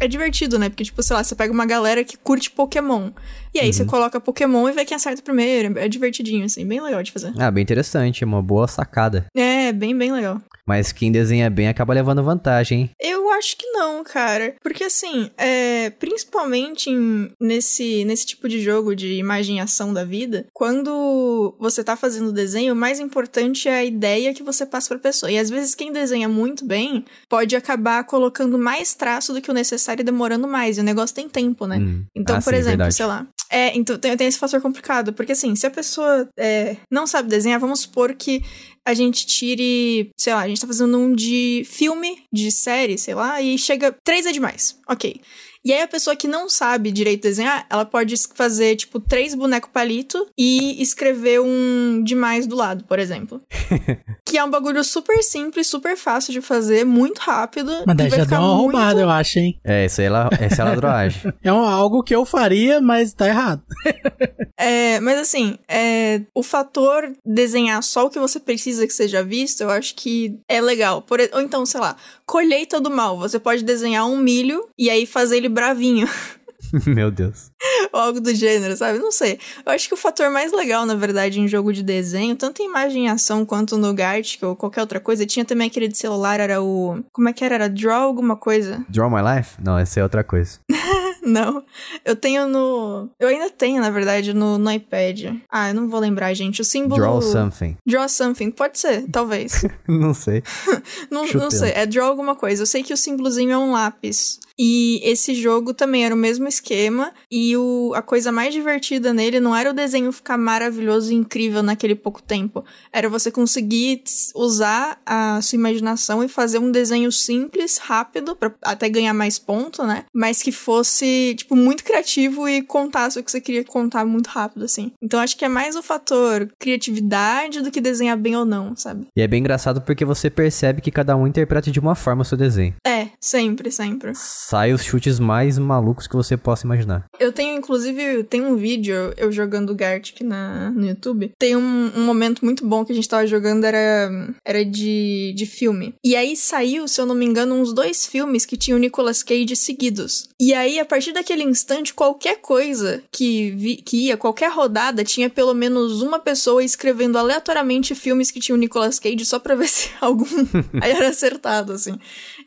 é divertido, né? Porque, tipo, sei lá, você pega uma galera que curte Pokémon. E aí uhum. você coloca Pokémon e vê quem acerta primeiro. É divertidinho, assim, bem legal de fazer. Ah, bem interessante, é uma boa sacada. É, bem, bem legal. Mas quem desenha bem acaba levando vantagem, hein? Eu acho que não, cara. Porque assim, é, principalmente em, nesse, nesse tipo de jogo de imagem e ação da vida, quando você tá fazendo desenho, o mais importante é a ideia que você passa pra pessoa. E às vezes quem desenha muito bem pode acabar colocando mais traço do que o necessário e demorando mais. E o negócio tem tempo, né? Hum. Então, ah, por sim, exemplo, verdade. sei lá, é, então tem, tem, esse fator complicado, porque assim, se a pessoa é, não sabe desenhar, vamos supor que a gente tire, sei lá, a gente tá fazendo um de filme, de série, sei lá, e chega. Três é demais. Ok. E aí a pessoa que não sabe direito desenhar, ela pode fazer, tipo, três bonecos palito e escrever um demais do lado, por exemplo. que é um bagulho super simples, super fácil de fazer, muito rápido. Mas daí já deu uma muito... roubada, eu acho, hein? É, isso aí é, essa é ladroagem. é um, algo que eu faria, mas tá errado. é, mas assim, é, o fator desenhar só o que você precisa que seja visto, eu acho que é legal. Por, ou então, sei lá, colheita do mal. Você pode desenhar um milho e aí fazer ele bravinho. Meu Deus. Ou algo do gênero, sabe? Não sei. Eu acho que o fator mais legal, na verdade, em jogo de desenho, tanto em imagem e ação quanto no Gartic ou qualquer outra coisa, tinha também aquele de celular, era o. Como é que era? Era Draw alguma coisa? Draw My Life? Não, essa é outra coisa. não. Eu tenho no. Eu ainda tenho, na verdade, no, no iPad. Ah, eu não vou lembrar, gente. O símbolo. Draw Something. Draw Something. Pode ser, talvez. não sei. não, não sei. É Draw alguma coisa. Eu sei que o símbolozinho é um lápis. E esse jogo também era o mesmo esquema. E o, a coisa mais divertida nele não era o desenho ficar maravilhoso e incrível naquele pouco tempo. Era você conseguir usar a sua imaginação e fazer um desenho simples, rápido, para até ganhar mais ponto, né? Mas que fosse, tipo, muito criativo e contasse o que você queria contar muito rápido, assim. Então acho que é mais o fator criatividade do que desenhar bem ou não, sabe? E é bem engraçado porque você percebe que cada um interpreta de uma forma o seu desenho. É, sempre, sempre sai os chutes mais malucos que você possa imaginar. Eu tenho, inclusive, tem um vídeo eu jogando Gartic na, no YouTube. Tem um, um, momento muito bom que a gente tava jogando, era, era de, de filme. E aí saiu, se eu não me engano, uns dois filmes que tinham Nicolas Cage seguidos. E aí, a partir daquele instante, qualquer coisa que, vi, que ia, qualquer rodada, tinha pelo menos uma pessoa escrevendo aleatoriamente filmes que tinham Nicolas Cage só pra ver se algum aí era acertado, assim.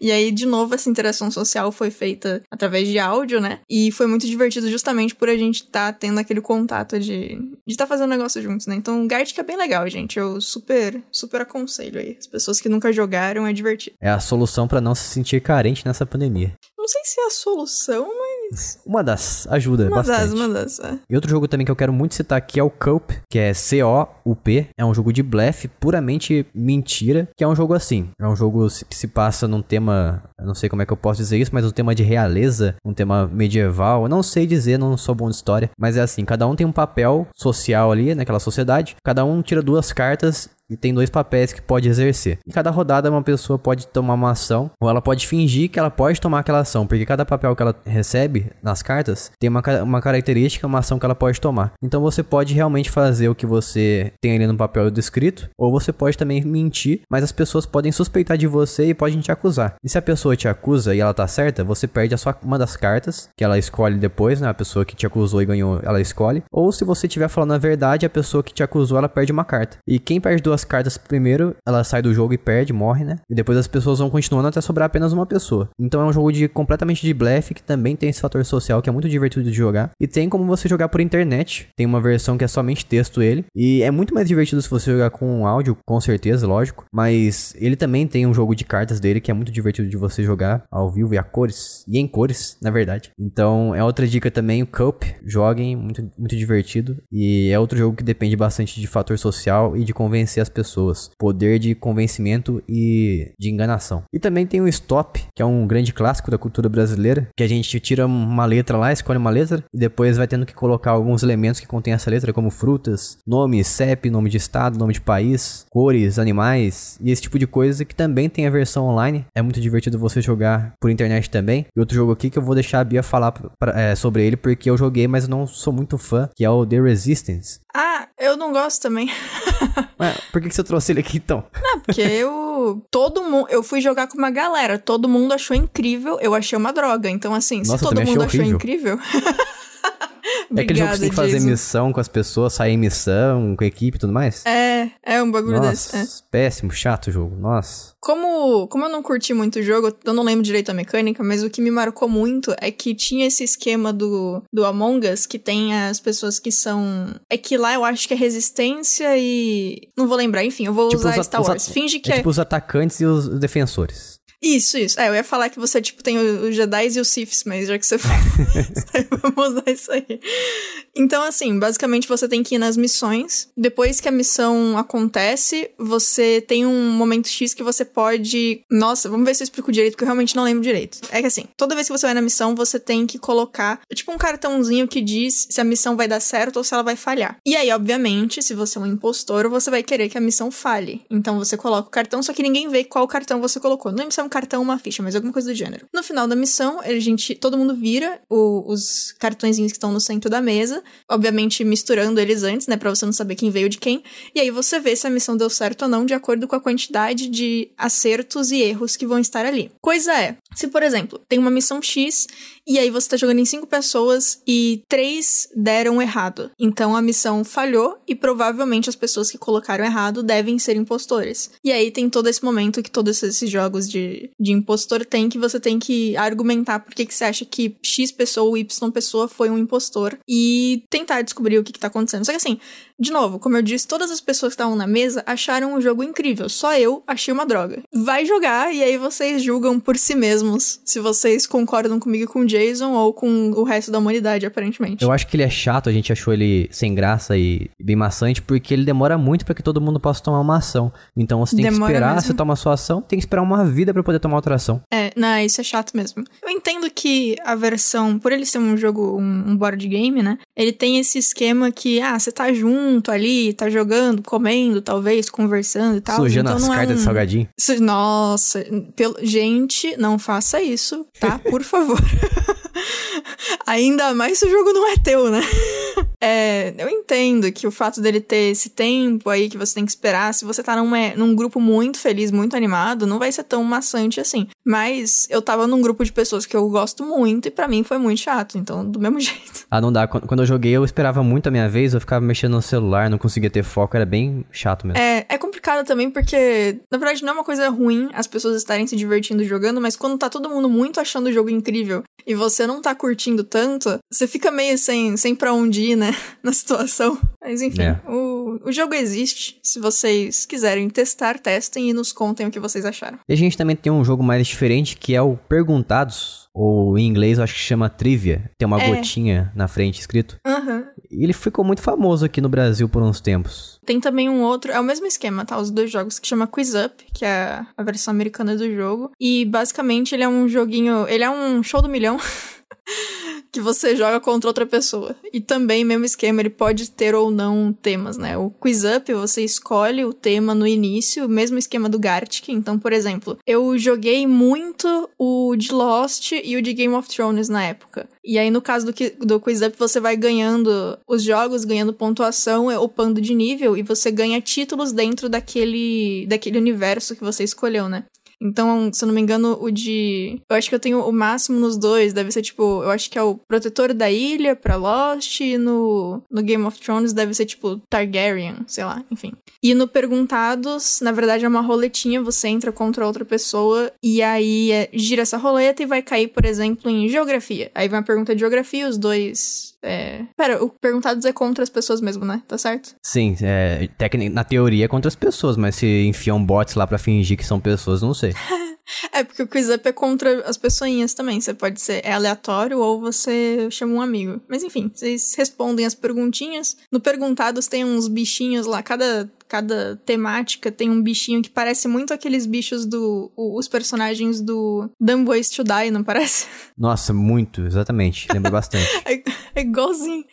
E aí, de novo, essa interação social foi feita através de áudio, né? E foi muito divertido justamente por a gente estar tá tendo aquele contato de estar tá fazendo negócio juntos, né? Então, Gartic é bem legal, gente. Eu super, super aconselho aí. As pessoas que nunca jogaram, é divertido. É a solução para não se sentir carente nessa pandemia. Não sei se é a solução, mas. Uma das. Ajuda uma bastante. Das, uma das, é. E outro jogo também que eu quero muito citar aqui é o Coop, que é C-O-U-P. É um jogo de blefe, puramente mentira. Que é um jogo assim. É um jogo que se passa num tema. Eu não sei como é que eu posso dizer isso, mas um tema de realeza, um tema medieval. Eu não sei dizer, não sou bom de história. Mas é assim: cada um tem um papel social ali naquela sociedade. Cada um tira duas cartas e tem dois papéis que pode exercer. E cada rodada uma pessoa pode tomar uma ação ou ela pode fingir que ela pode tomar aquela ação, porque cada papel que ela recebe nas cartas tem uma, uma característica, uma ação que ela pode tomar. Então você pode realmente fazer o que você tem ali no papel descrito, ou você pode também mentir, mas as pessoas podem suspeitar de você e podem te acusar. E se a pessoa te acusa e ela tá certa, você perde a sua, uma das cartas que ela escolhe depois, né? A pessoa que te acusou e ganhou, ela escolhe. Ou se você estiver falando a verdade, a pessoa que te acusou, ela perde uma carta. E quem perde duas duas cartas primeiro, ela sai do jogo e perde, morre, né? E depois as pessoas vão continuando até sobrar apenas uma pessoa. Então é um jogo de completamente de blefe, que também tem esse fator social que é muito divertido de jogar. E tem como você jogar por internet. Tem uma versão que é somente texto ele. E é muito mais divertido se você jogar com áudio, com certeza, lógico. Mas ele também tem um jogo de cartas dele que é muito divertido de você jogar ao vivo e a cores. E em cores, na verdade. Então é outra dica também, o Cup. Joguem, muito, muito divertido. E é outro jogo que depende bastante de fator social e de convencer as pessoas. Poder de convencimento e de enganação. E também tem o Stop, que é um grande clássico da cultura brasileira, que a gente tira uma letra lá, escolhe uma letra e depois vai tendo que colocar alguns elementos que contém essa letra, como frutas, nome, CEP, nome de estado, nome de país, cores, animais e esse tipo de coisa que também tem a versão online. É muito divertido você jogar por internet também. E outro jogo aqui que eu vou deixar a Bia falar pra, é, sobre ele porque eu joguei, mas não sou muito fã, que é o The Resistance. Ah, eu não gosto também. Ué, por que, que você trouxe ele aqui então? Não, porque eu. Todo mundo. Eu fui jogar com uma galera. Todo mundo achou incrível. Eu achei uma droga. Então, assim, Nossa, se todo mundo achou incrível. é aquele jogo que você tem que fazer Jason. missão com as pessoas, sair em missão, com a equipe e tudo mais? É, é um bagulho Nossa, desse. É. péssimo, chato o jogo. Nossa. Como, como eu não curti muito o jogo, eu não lembro direito a mecânica, mas o que me marcou muito é que tinha esse esquema do, do Among Us, que tem as pessoas que são. É que lá eu acho que é resistência e. Não vou lembrar, enfim, eu vou tipo usar Star Wars. Finge que é. é tipo os atacantes e os defensores. Isso, isso. É, eu ia falar que você, tipo, tem os Jedi e os Siths, mas já que você fala, vamos usar isso aí. Então, assim, basicamente você tem que ir nas missões. Depois que a missão acontece, você tem um momento X que você pode. Nossa, vamos ver se eu explico direito, porque eu realmente não lembro direito. É que assim, toda vez que você vai na missão, você tem que colocar, tipo, um cartãozinho que diz se a missão vai dar certo ou se ela vai falhar. E aí, obviamente, se você é um impostor, você vai querer que a missão falhe. Então você coloca o cartão, só que ninguém vê qual cartão você colocou. Não é missão cartão, uma ficha, mas alguma coisa do gênero. No final da missão, a gente, todo mundo vira o, os cartõezinhos que estão no centro da mesa, obviamente misturando eles antes, né, para você não saber quem veio de quem. E aí você vê se a missão deu certo ou não de acordo com a quantidade de acertos e erros que vão estar ali. Coisa é, se por exemplo, tem uma missão X e aí você tá jogando em cinco pessoas e três deram errado. Então a missão falhou e provavelmente as pessoas que colocaram errado devem ser impostores. E aí tem todo esse momento que todos esses jogos de, de impostor tem que você tem que argumentar por que, que você acha que X pessoa ou Y pessoa foi um impostor e tentar descobrir o que, que tá acontecendo. Só que assim, de novo, como eu disse, todas as pessoas que estavam na mesa acharam o jogo incrível. Só eu achei uma droga. Vai jogar e aí vocês julgam por si mesmos se vocês concordam comigo com o Jason ou com o resto da humanidade, aparentemente. Eu acho que ele é chato, a gente achou ele sem graça e bem maçante, porque ele demora muito para que todo mundo possa tomar uma ação. Então você tem demora que esperar, mesmo. você toma a sua ação, tem que esperar uma vida para poder tomar outra ação. É, não, isso é chato mesmo. Eu entendo que a versão, por ele ser um jogo, um, um board game, né? Ele tem esse esquema que, ah, você tá junto ali, tá jogando, comendo, talvez, conversando e tal. Sujando então, as cartas é um... de salgadinho. Nossa, pelo... gente, não faça isso, tá? Por favor. Ainda mais se o jogo não é teu, né? É, eu entendo que o fato dele ter esse tempo aí que você tem que esperar, se você tá num, num grupo muito feliz, muito animado, não vai ser tão maçante assim. Mas eu tava num grupo de pessoas que eu gosto muito e para mim foi muito chato, então do mesmo jeito. Ah, não dá. Quando eu joguei, eu esperava muito a minha vez, eu ficava mexendo no celular, não conseguia ter foco, era bem chato mesmo. É, é complicado complicado também porque, na verdade, não é uma coisa ruim as pessoas estarem se divertindo jogando, mas quando tá todo mundo muito achando o jogo incrível e você não tá curtindo tanto, você fica meio sem, sem pra onde ir, né? Na situação. Mas enfim, é. o, o jogo existe. Se vocês quiserem testar, testem e nos contem o que vocês acharam. E a gente também tem um jogo mais diferente que é o Perguntados ou em inglês eu acho que chama Trivia. Tem uma é. gotinha na frente escrito. Uhum. E ele ficou muito famoso aqui no Brasil por uns tempos. Tem também um outro, é o mesmo esquema, tá? Os dois jogos que chama Quiz Up, que é a versão americana do jogo. E basicamente ele é um joguinho. Ele é um show do milhão. que você joga contra outra pessoa. E também, mesmo esquema, ele pode ter ou não temas, né? O Quiz Up, você escolhe o tema no início, mesmo esquema do Gartic. Então, por exemplo, eu joguei muito o de Lost e o de Game of Thrones na época. E aí, no caso do, do Quiz Up, você vai ganhando os jogos, ganhando pontuação, upando de nível, e você ganha títulos dentro daquele, daquele universo que você escolheu, né? Então, se eu não me engano, o de. Eu acho que eu tenho o máximo nos dois. Deve ser tipo. Eu acho que é o Protetor da Ilha pra Lost. E no, no Game of Thrones deve ser tipo Targaryen, sei lá, enfim. E no Perguntados, na verdade é uma roletinha. Você entra contra outra pessoa. E aí é, gira essa roleta e vai cair, por exemplo, em geografia. Aí vai uma pergunta de geografia, os dois é... Pera, o perguntados é contra as pessoas mesmo, né? Tá certo? Sim, é, na teoria é contra as pessoas, mas se enfiam bots lá para fingir que são pessoas, não sei. é, porque o quiz up é contra as pessoinhas também. Você pode ser é aleatório ou você chama um amigo. Mas enfim, vocês respondem as perguntinhas. No Perguntados tem uns bichinhos lá, cada cada temática tem um bichinho que parece muito aqueles bichos do. os personagens do Dumb Ways to Die, não parece? Nossa, muito, exatamente. Lembra bastante. é, é igualzinho.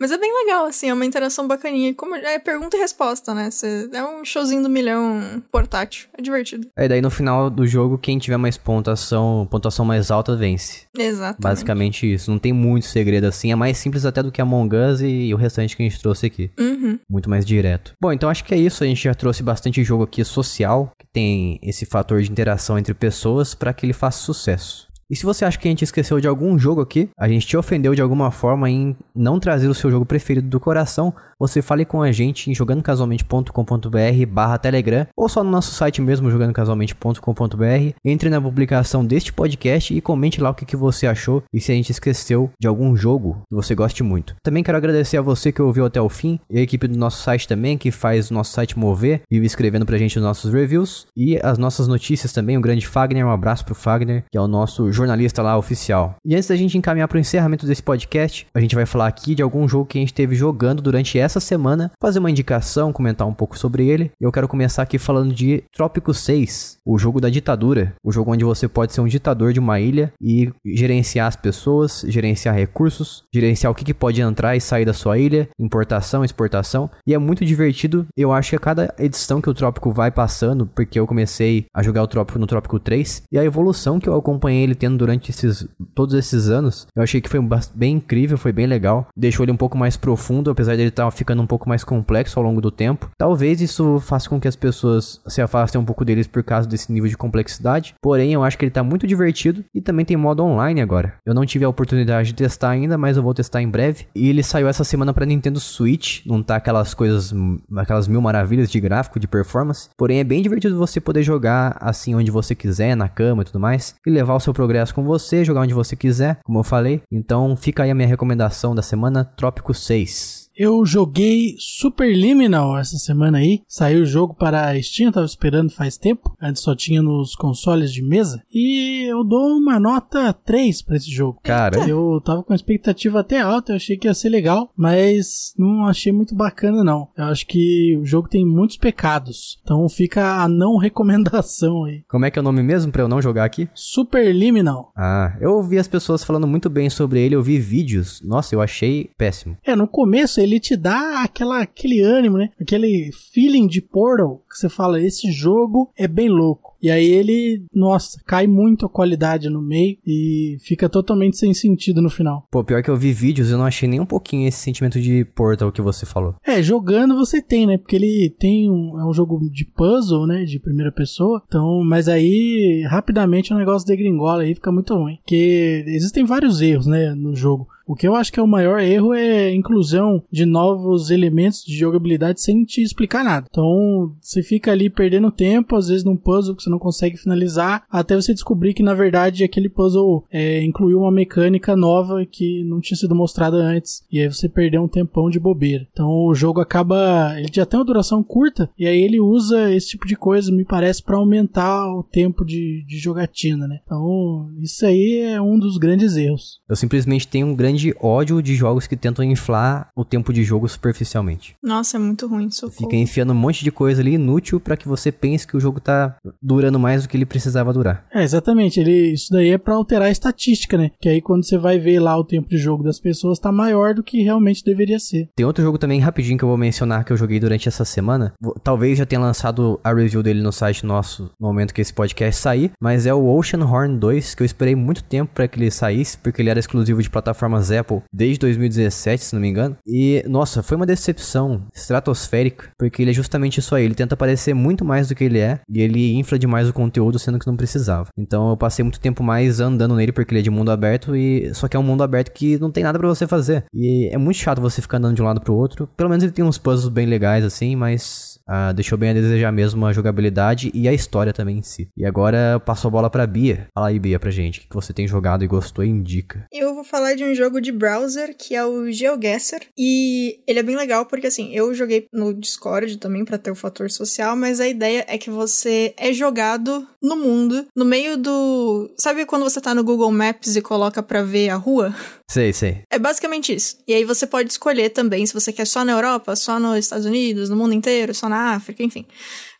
Mas é bem legal, assim, é uma interação bacaninha. Como é pergunta e resposta, né? Cê, é um showzinho do milhão portátil. É divertido. É, daí no final do jogo, quem tiver mais pontuação, pontuação mais alta vence. Exatamente. Basicamente isso. Não tem muito segredo assim. É mais simples até do que Among Us e o restante que a gente trouxe aqui. Uhum. Muito mais direto. Bom, então acho que é isso. A gente já trouxe bastante jogo aqui social, que tem esse fator de interação entre pessoas para que ele faça sucesso. E se você acha que a gente esqueceu de algum jogo aqui, a gente te ofendeu de alguma forma em não trazer o seu jogo preferido do coração, você fale com a gente em jogandocasualmente.com.br barra Telegram ou só no nosso site mesmo, jogandocasualmente.com.br. Entre na publicação deste podcast e comente lá o que, que você achou e se a gente esqueceu de algum jogo que você goste muito. Também quero agradecer a você que ouviu até o fim e a equipe do nosso site também, que faz o nosso site mover, e escrevendo pra gente os nossos reviews e as nossas notícias também. O grande Fagner, um abraço pro Fagner, que é o nosso jornalista lá oficial. E antes da gente encaminhar pro encerramento desse podcast, a gente vai falar aqui de algum jogo que a gente esteve jogando durante essa semana, fazer uma indicação, comentar um pouco sobre ele. Eu quero começar aqui falando de Trópico 6, o jogo da ditadura, o jogo onde você pode ser um ditador de uma ilha e gerenciar as pessoas, gerenciar recursos, gerenciar o que, que pode entrar e sair da sua ilha, importação, exportação. E é muito divertido. Eu acho que a cada edição que o Trópico vai passando, porque eu comecei a jogar o Trópico no Trópico 3, e a evolução que eu acompanhei ele tendo durante esses, todos esses anos, eu achei que foi bem incrível, foi bem legal. Deixou ele um pouco mais profundo, apesar dele estar ficando um pouco mais complexo ao longo do tempo. Talvez isso faça com que as pessoas se afastem um pouco deles por causa desse nível de complexidade. Porém, eu acho que ele tá muito divertido e também tem modo online agora. Eu não tive a oportunidade de testar ainda, mas eu vou testar em breve. E ele saiu essa semana para Nintendo Switch, não tá aquelas coisas, aquelas mil maravilhas de gráfico, de performance. Porém, é bem divertido você poder jogar assim onde você quiser, na cama e tudo mais, e levar o seu progresso com você, jogar onde você quiser, como eu falei. Então, fica aí a minha recomendação da semana, Trópico 6. Eu joguei Superliminal essa semana aí. Saiu o jogo para a Steam, tava esperando faz tempo. Antes só tinha nos consoles de mesa. E eu dou uma nota 3 para esse jogo. Cara, eu tava com expectativa até alta, eu achei que ia ser legal, mas não achei muito bacana não. Eu acho que o jogo tem muitos pecados. Então fica a não recomendação aí. Como é que é o nome mesmo para eu não jogar aqui? Superliminal. Ah, eu ouvi as pessoas falando muito bem sobre ele, eu vi vídeos. Nossa, eu achei péssimo. É, no começo ele ele te dá aquela, aquele ânimo, né? Aquele feeling de Portal que você fala, esse jogo é bem louco. E aí ele, nossa, cai muito a qualidade no meio e fica totalmente sem sentido no final. Pô, pior que eu vi vídeos, eu não achei nem um pouquinho esse sentimento de Portal que você falou. É, jogando você tem, né? Porque ele tem um, é um jogo de puzzle, né? De primeira pessoa. Então, mas aí rapidamente o negócio degringola aí fica muito ruim. Porque existem vários erros, né? No jogo. O que eu acho que é o maior erro é a inclusão de de novos elementos de jogabilidade sem te explicar nada. Então, você fica ali perdendo tempo, às vezes num puzzle que você não consegue finalizar, até você descobrir que na verdade aquele puzzle é, incluiu uma mecânica nova que não tinha sido mostrada antes. E aí você perdeu um tempão de bobeira. Então o jogo acaba. Ele já tem uma duração curta, e aí ele usa esse tipo de coisa, me parece, para aumentar o tempo de, de jogatina, né? Então, isso aí é um dos grandes erros. Eu simplesmente tenho um grande ódio de jogos que tentam inflar o tempo de jogo superficialmente. Nossa, é muito ruim, socorro. Fica enfiando um monte de coisa ali inútil para que você pense que o jogo tá durando mais do que ele precisava durar. É, exatamente. Ele, isso daí é para alterar a estatística, né? Que aí quando você vai ver lá o tempo de jogo das pessoas tá maior do que realmente deveria ser. Tem outro jogo também rapidinho que eu vou mencionar que eu joguei durante essa semana. Talvez já tenha lançado a review dele no site nosso no momento que esse podcast sair, mas é o Ocean Horn 2, que eu esperei muito tempo para que ele saísse, porque ele era exclusivo de plataformas Apple desde 2017, se não me engano. E nossa, foi uma decepção estratosférica, porque ele é justamente isso aí, ele tenta parecer muito mais do que ele é, e ele infla demais o conteúdo sendo que não precisava. Então eu passei muito tempo mais andando nele porque ele é de mundo aberto e só que é um mundo aberto que não tem nada para você fazer. E é muito chato você ficar andando de um lado pro outro. Pelo menos ele tem uns puzzles bem legais assim, mas Uh, deixou bem a desejar mesmo a jogabilidade e a história também em si. E agora passo a bola pra Bia. Fala aí, Bia, pra gente. O que você tem jogado e gostou e indica. Eu vou falar de um jogo de browser que é o GeoGuessr. E ele é bem legal porque, assim, eu joguei no Discord também para ter o fator social, mas a ideia é que você é jogado no mundo, no meio do. Sabe quando você tá no Google Maps e coloca pra ver a rua? Sei, sei. É basicamente isso. E aí você pode escolher também se você quer só na Europa, só nos Estados Unidos, no mundo inteiro, só na África, enfim.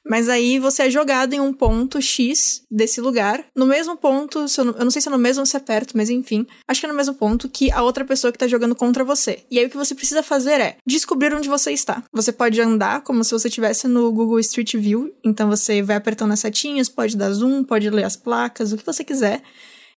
Mas aí você é jogado em um ponto X desse lugar, no mesmo ponto, eu não, eu não sei se é no mesmo ou se é perto, mas enfim, acho que é no mesmo ponto que a outra pessoa que tá jogando contra você. E aí o que você precisa fazer é descobrir onde você está. Você pode andar como se você estivesse no Google Street View, então você vai apertando as setinhas, pode dar zoom, pode ler as placas, o que você quiser.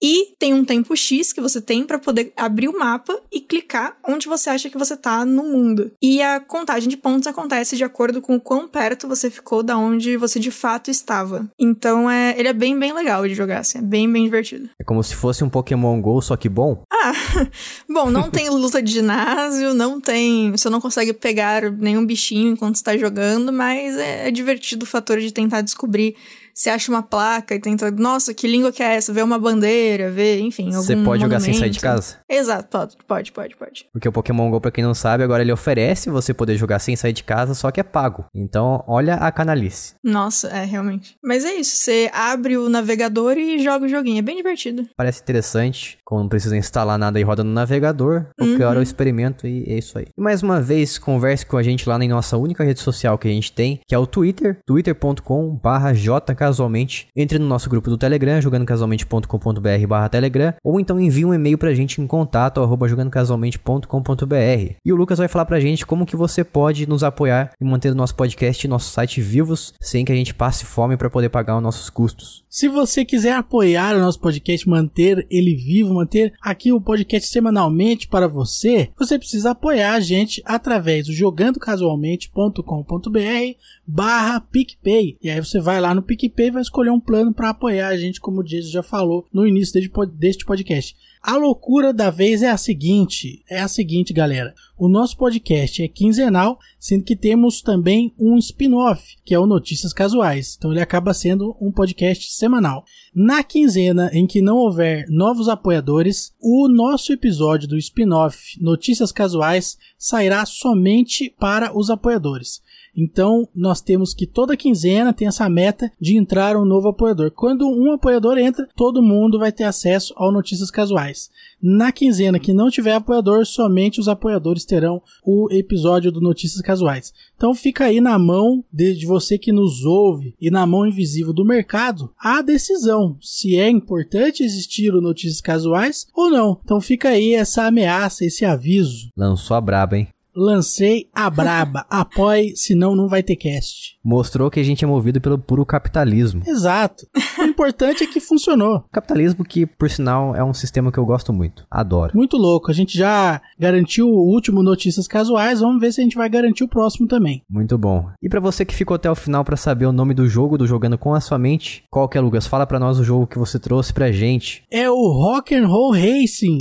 E tem um tempo X que você tem para poder abrir o mapa e clicar onde você acha que você tá no mundo. E a contagem de pontos acontece de acordo com o quão perto você ficou da onde você de fato estava. Então é, ele é bem, bem legal de jogar, assim, é bem, bem divertido. É como se fosse um Pokémon GO, só que bom? Ah, bom, não tem luta de ginásio, não tem. Você não consegue pegar nenhum bichinho enquanto está jogando, mas é, é divertido o fator de tentar descobrir você acha uma placa e tenta, nossa, que língua que é essa? Vê uma bandeira, vê, enfim, Você pode jogar sem sair de casa? Exato, pode, pode, pode, pode. Porque o Pokémon GO, pra quem não sabe, agora ele oferece você poder jogar sem sair de casa, só que é pago. Então, olha a canalice. Nossa, é, realmente. Mas é isso, você abre o navegador e joga o joguinho, é bem divertido. Parece interessante, como não precisa instalar nada e roda no navegador, qualquer uhum. hora eu experimento e é isso aí. E mais uma vez, converse com a gente lá na nossa única rede social que a gente tem, que é o Twitter, twitter.com barra casualmente, entre no nosso grupo do Telegram, jogandocasualmente.com.br barra Telegram, ou então envie um e-mail pra gente em contato, arroba jogandocasualmente.com.br. E o Lucas vai falar pra gente como que você pode nos apoiar e manter o nosso podcast e nosso site vivos, sem que a gente passe fome para poder pagar os nossos custos. Se você quiser apoiar o nosso podcast, manter ele vivo, manter aqui o podcast semanalmente para você, você precisa apoiar a gente através do jogandocasualmente.com.br barra PicPay. E aí você vai lá no PicPay e vai escolher um plano para apoiar a gente, como o Jason já falou no início deste podcast. A loucura da vez é a seguinte, é a seguinte, galera. O nosso podcast é quinzenal, sendo que temos também um spin-off, que é o Notícias Casuais. Então ele acaba sendo um podcast semanal. Na quinzena em que não houver novos apoiadores, o nosso episódio do spin-off Notícias Casuais sairá somente para os apoiadores. Então, nós temos que toda quinzena tem essa meta de entrar um novo apoiador. Quando um apoiador entra, todo mundo vai ter acesso ao Notícias Casuais. Na quinzena que não tiver apoiador, somente os apoiadores terão o episódio do Notícias Casuais. Então, fica aí na mão de você que nos ouve e na mão invisível do mercado a decisão se é importante existir o Notícias Casuais ou não. Então, fica aí essa ameaça, esse aviso. Lançou a braba, hein? Lancei a braba. Apoie, senão não vai ter cast. Mostrou que a gente é movido pelo puro capitalismo. Exato. O importante é que funcionou. Capitalismo que, por sinal, é um sistema que eu gosto muito. Adoro. Muito louco. A gente já garantiu o último Notícias Casuais. Vamos ver se a gente vai garantir o próximo também. Muito bom. E para você que ficou até o final para saber o nome do jogo do Jogando com a Sua Mente, qual que é, Lucas? Fala para nós o jogo que você trouxe pra gente. É o Rock and Roll Racing.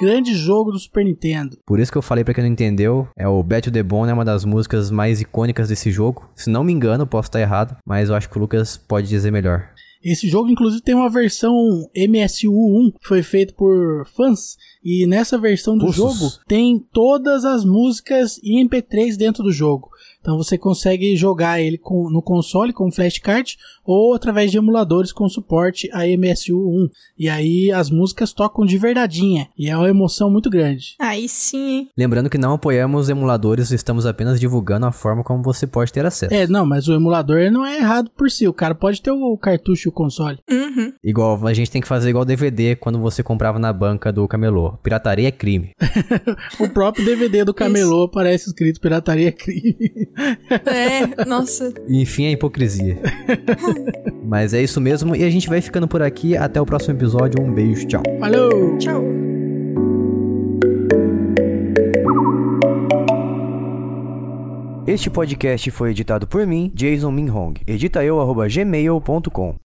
Grande jogo do Super Nintendo. Por isso que eu falei pra quem não entendeu, é o Bet the Bone, é uma das músicas mais icônicas desse jogo. Se não me engano, posso estar errado, mas eu acho que o Lucas pode dizer melhor. Esse jogo, inclusive, tem uma versão MSU1 que foi feita por fãs. E nessa versão do jogo tem todas as músicas em MP3 dentro do jogo. Então você consegue jogar ele com- no console com flashcard ou através de emuladores com suporte a MSU1. E aí as músicas tocam de verdadeinha. E é uma emoção muito grande. Aí sim? Lembrando que não apoiamos emuladores, estamos apenas divulgando a forma como você pode ter acesso. É, não, mas o emulador não é errado por si. O cara pode ter o cartucho e o console. Uhum. Igual, a gente tem que fazer igual DVD quando você comprava na banca do camelô. Pirataria é crime. O próprio DVD do camelô aparece escrito pirataria é crime. É, nossa. Enfim, a hipocrisia. Mas é isso mesmo, e a gente vai ficando por aqui. Até o próximo episódio. Um beijo, tchau. Falou! Tchau. Este podcast foi editado por mim, Jason Minhong. Edita eu, arroba gmail.com.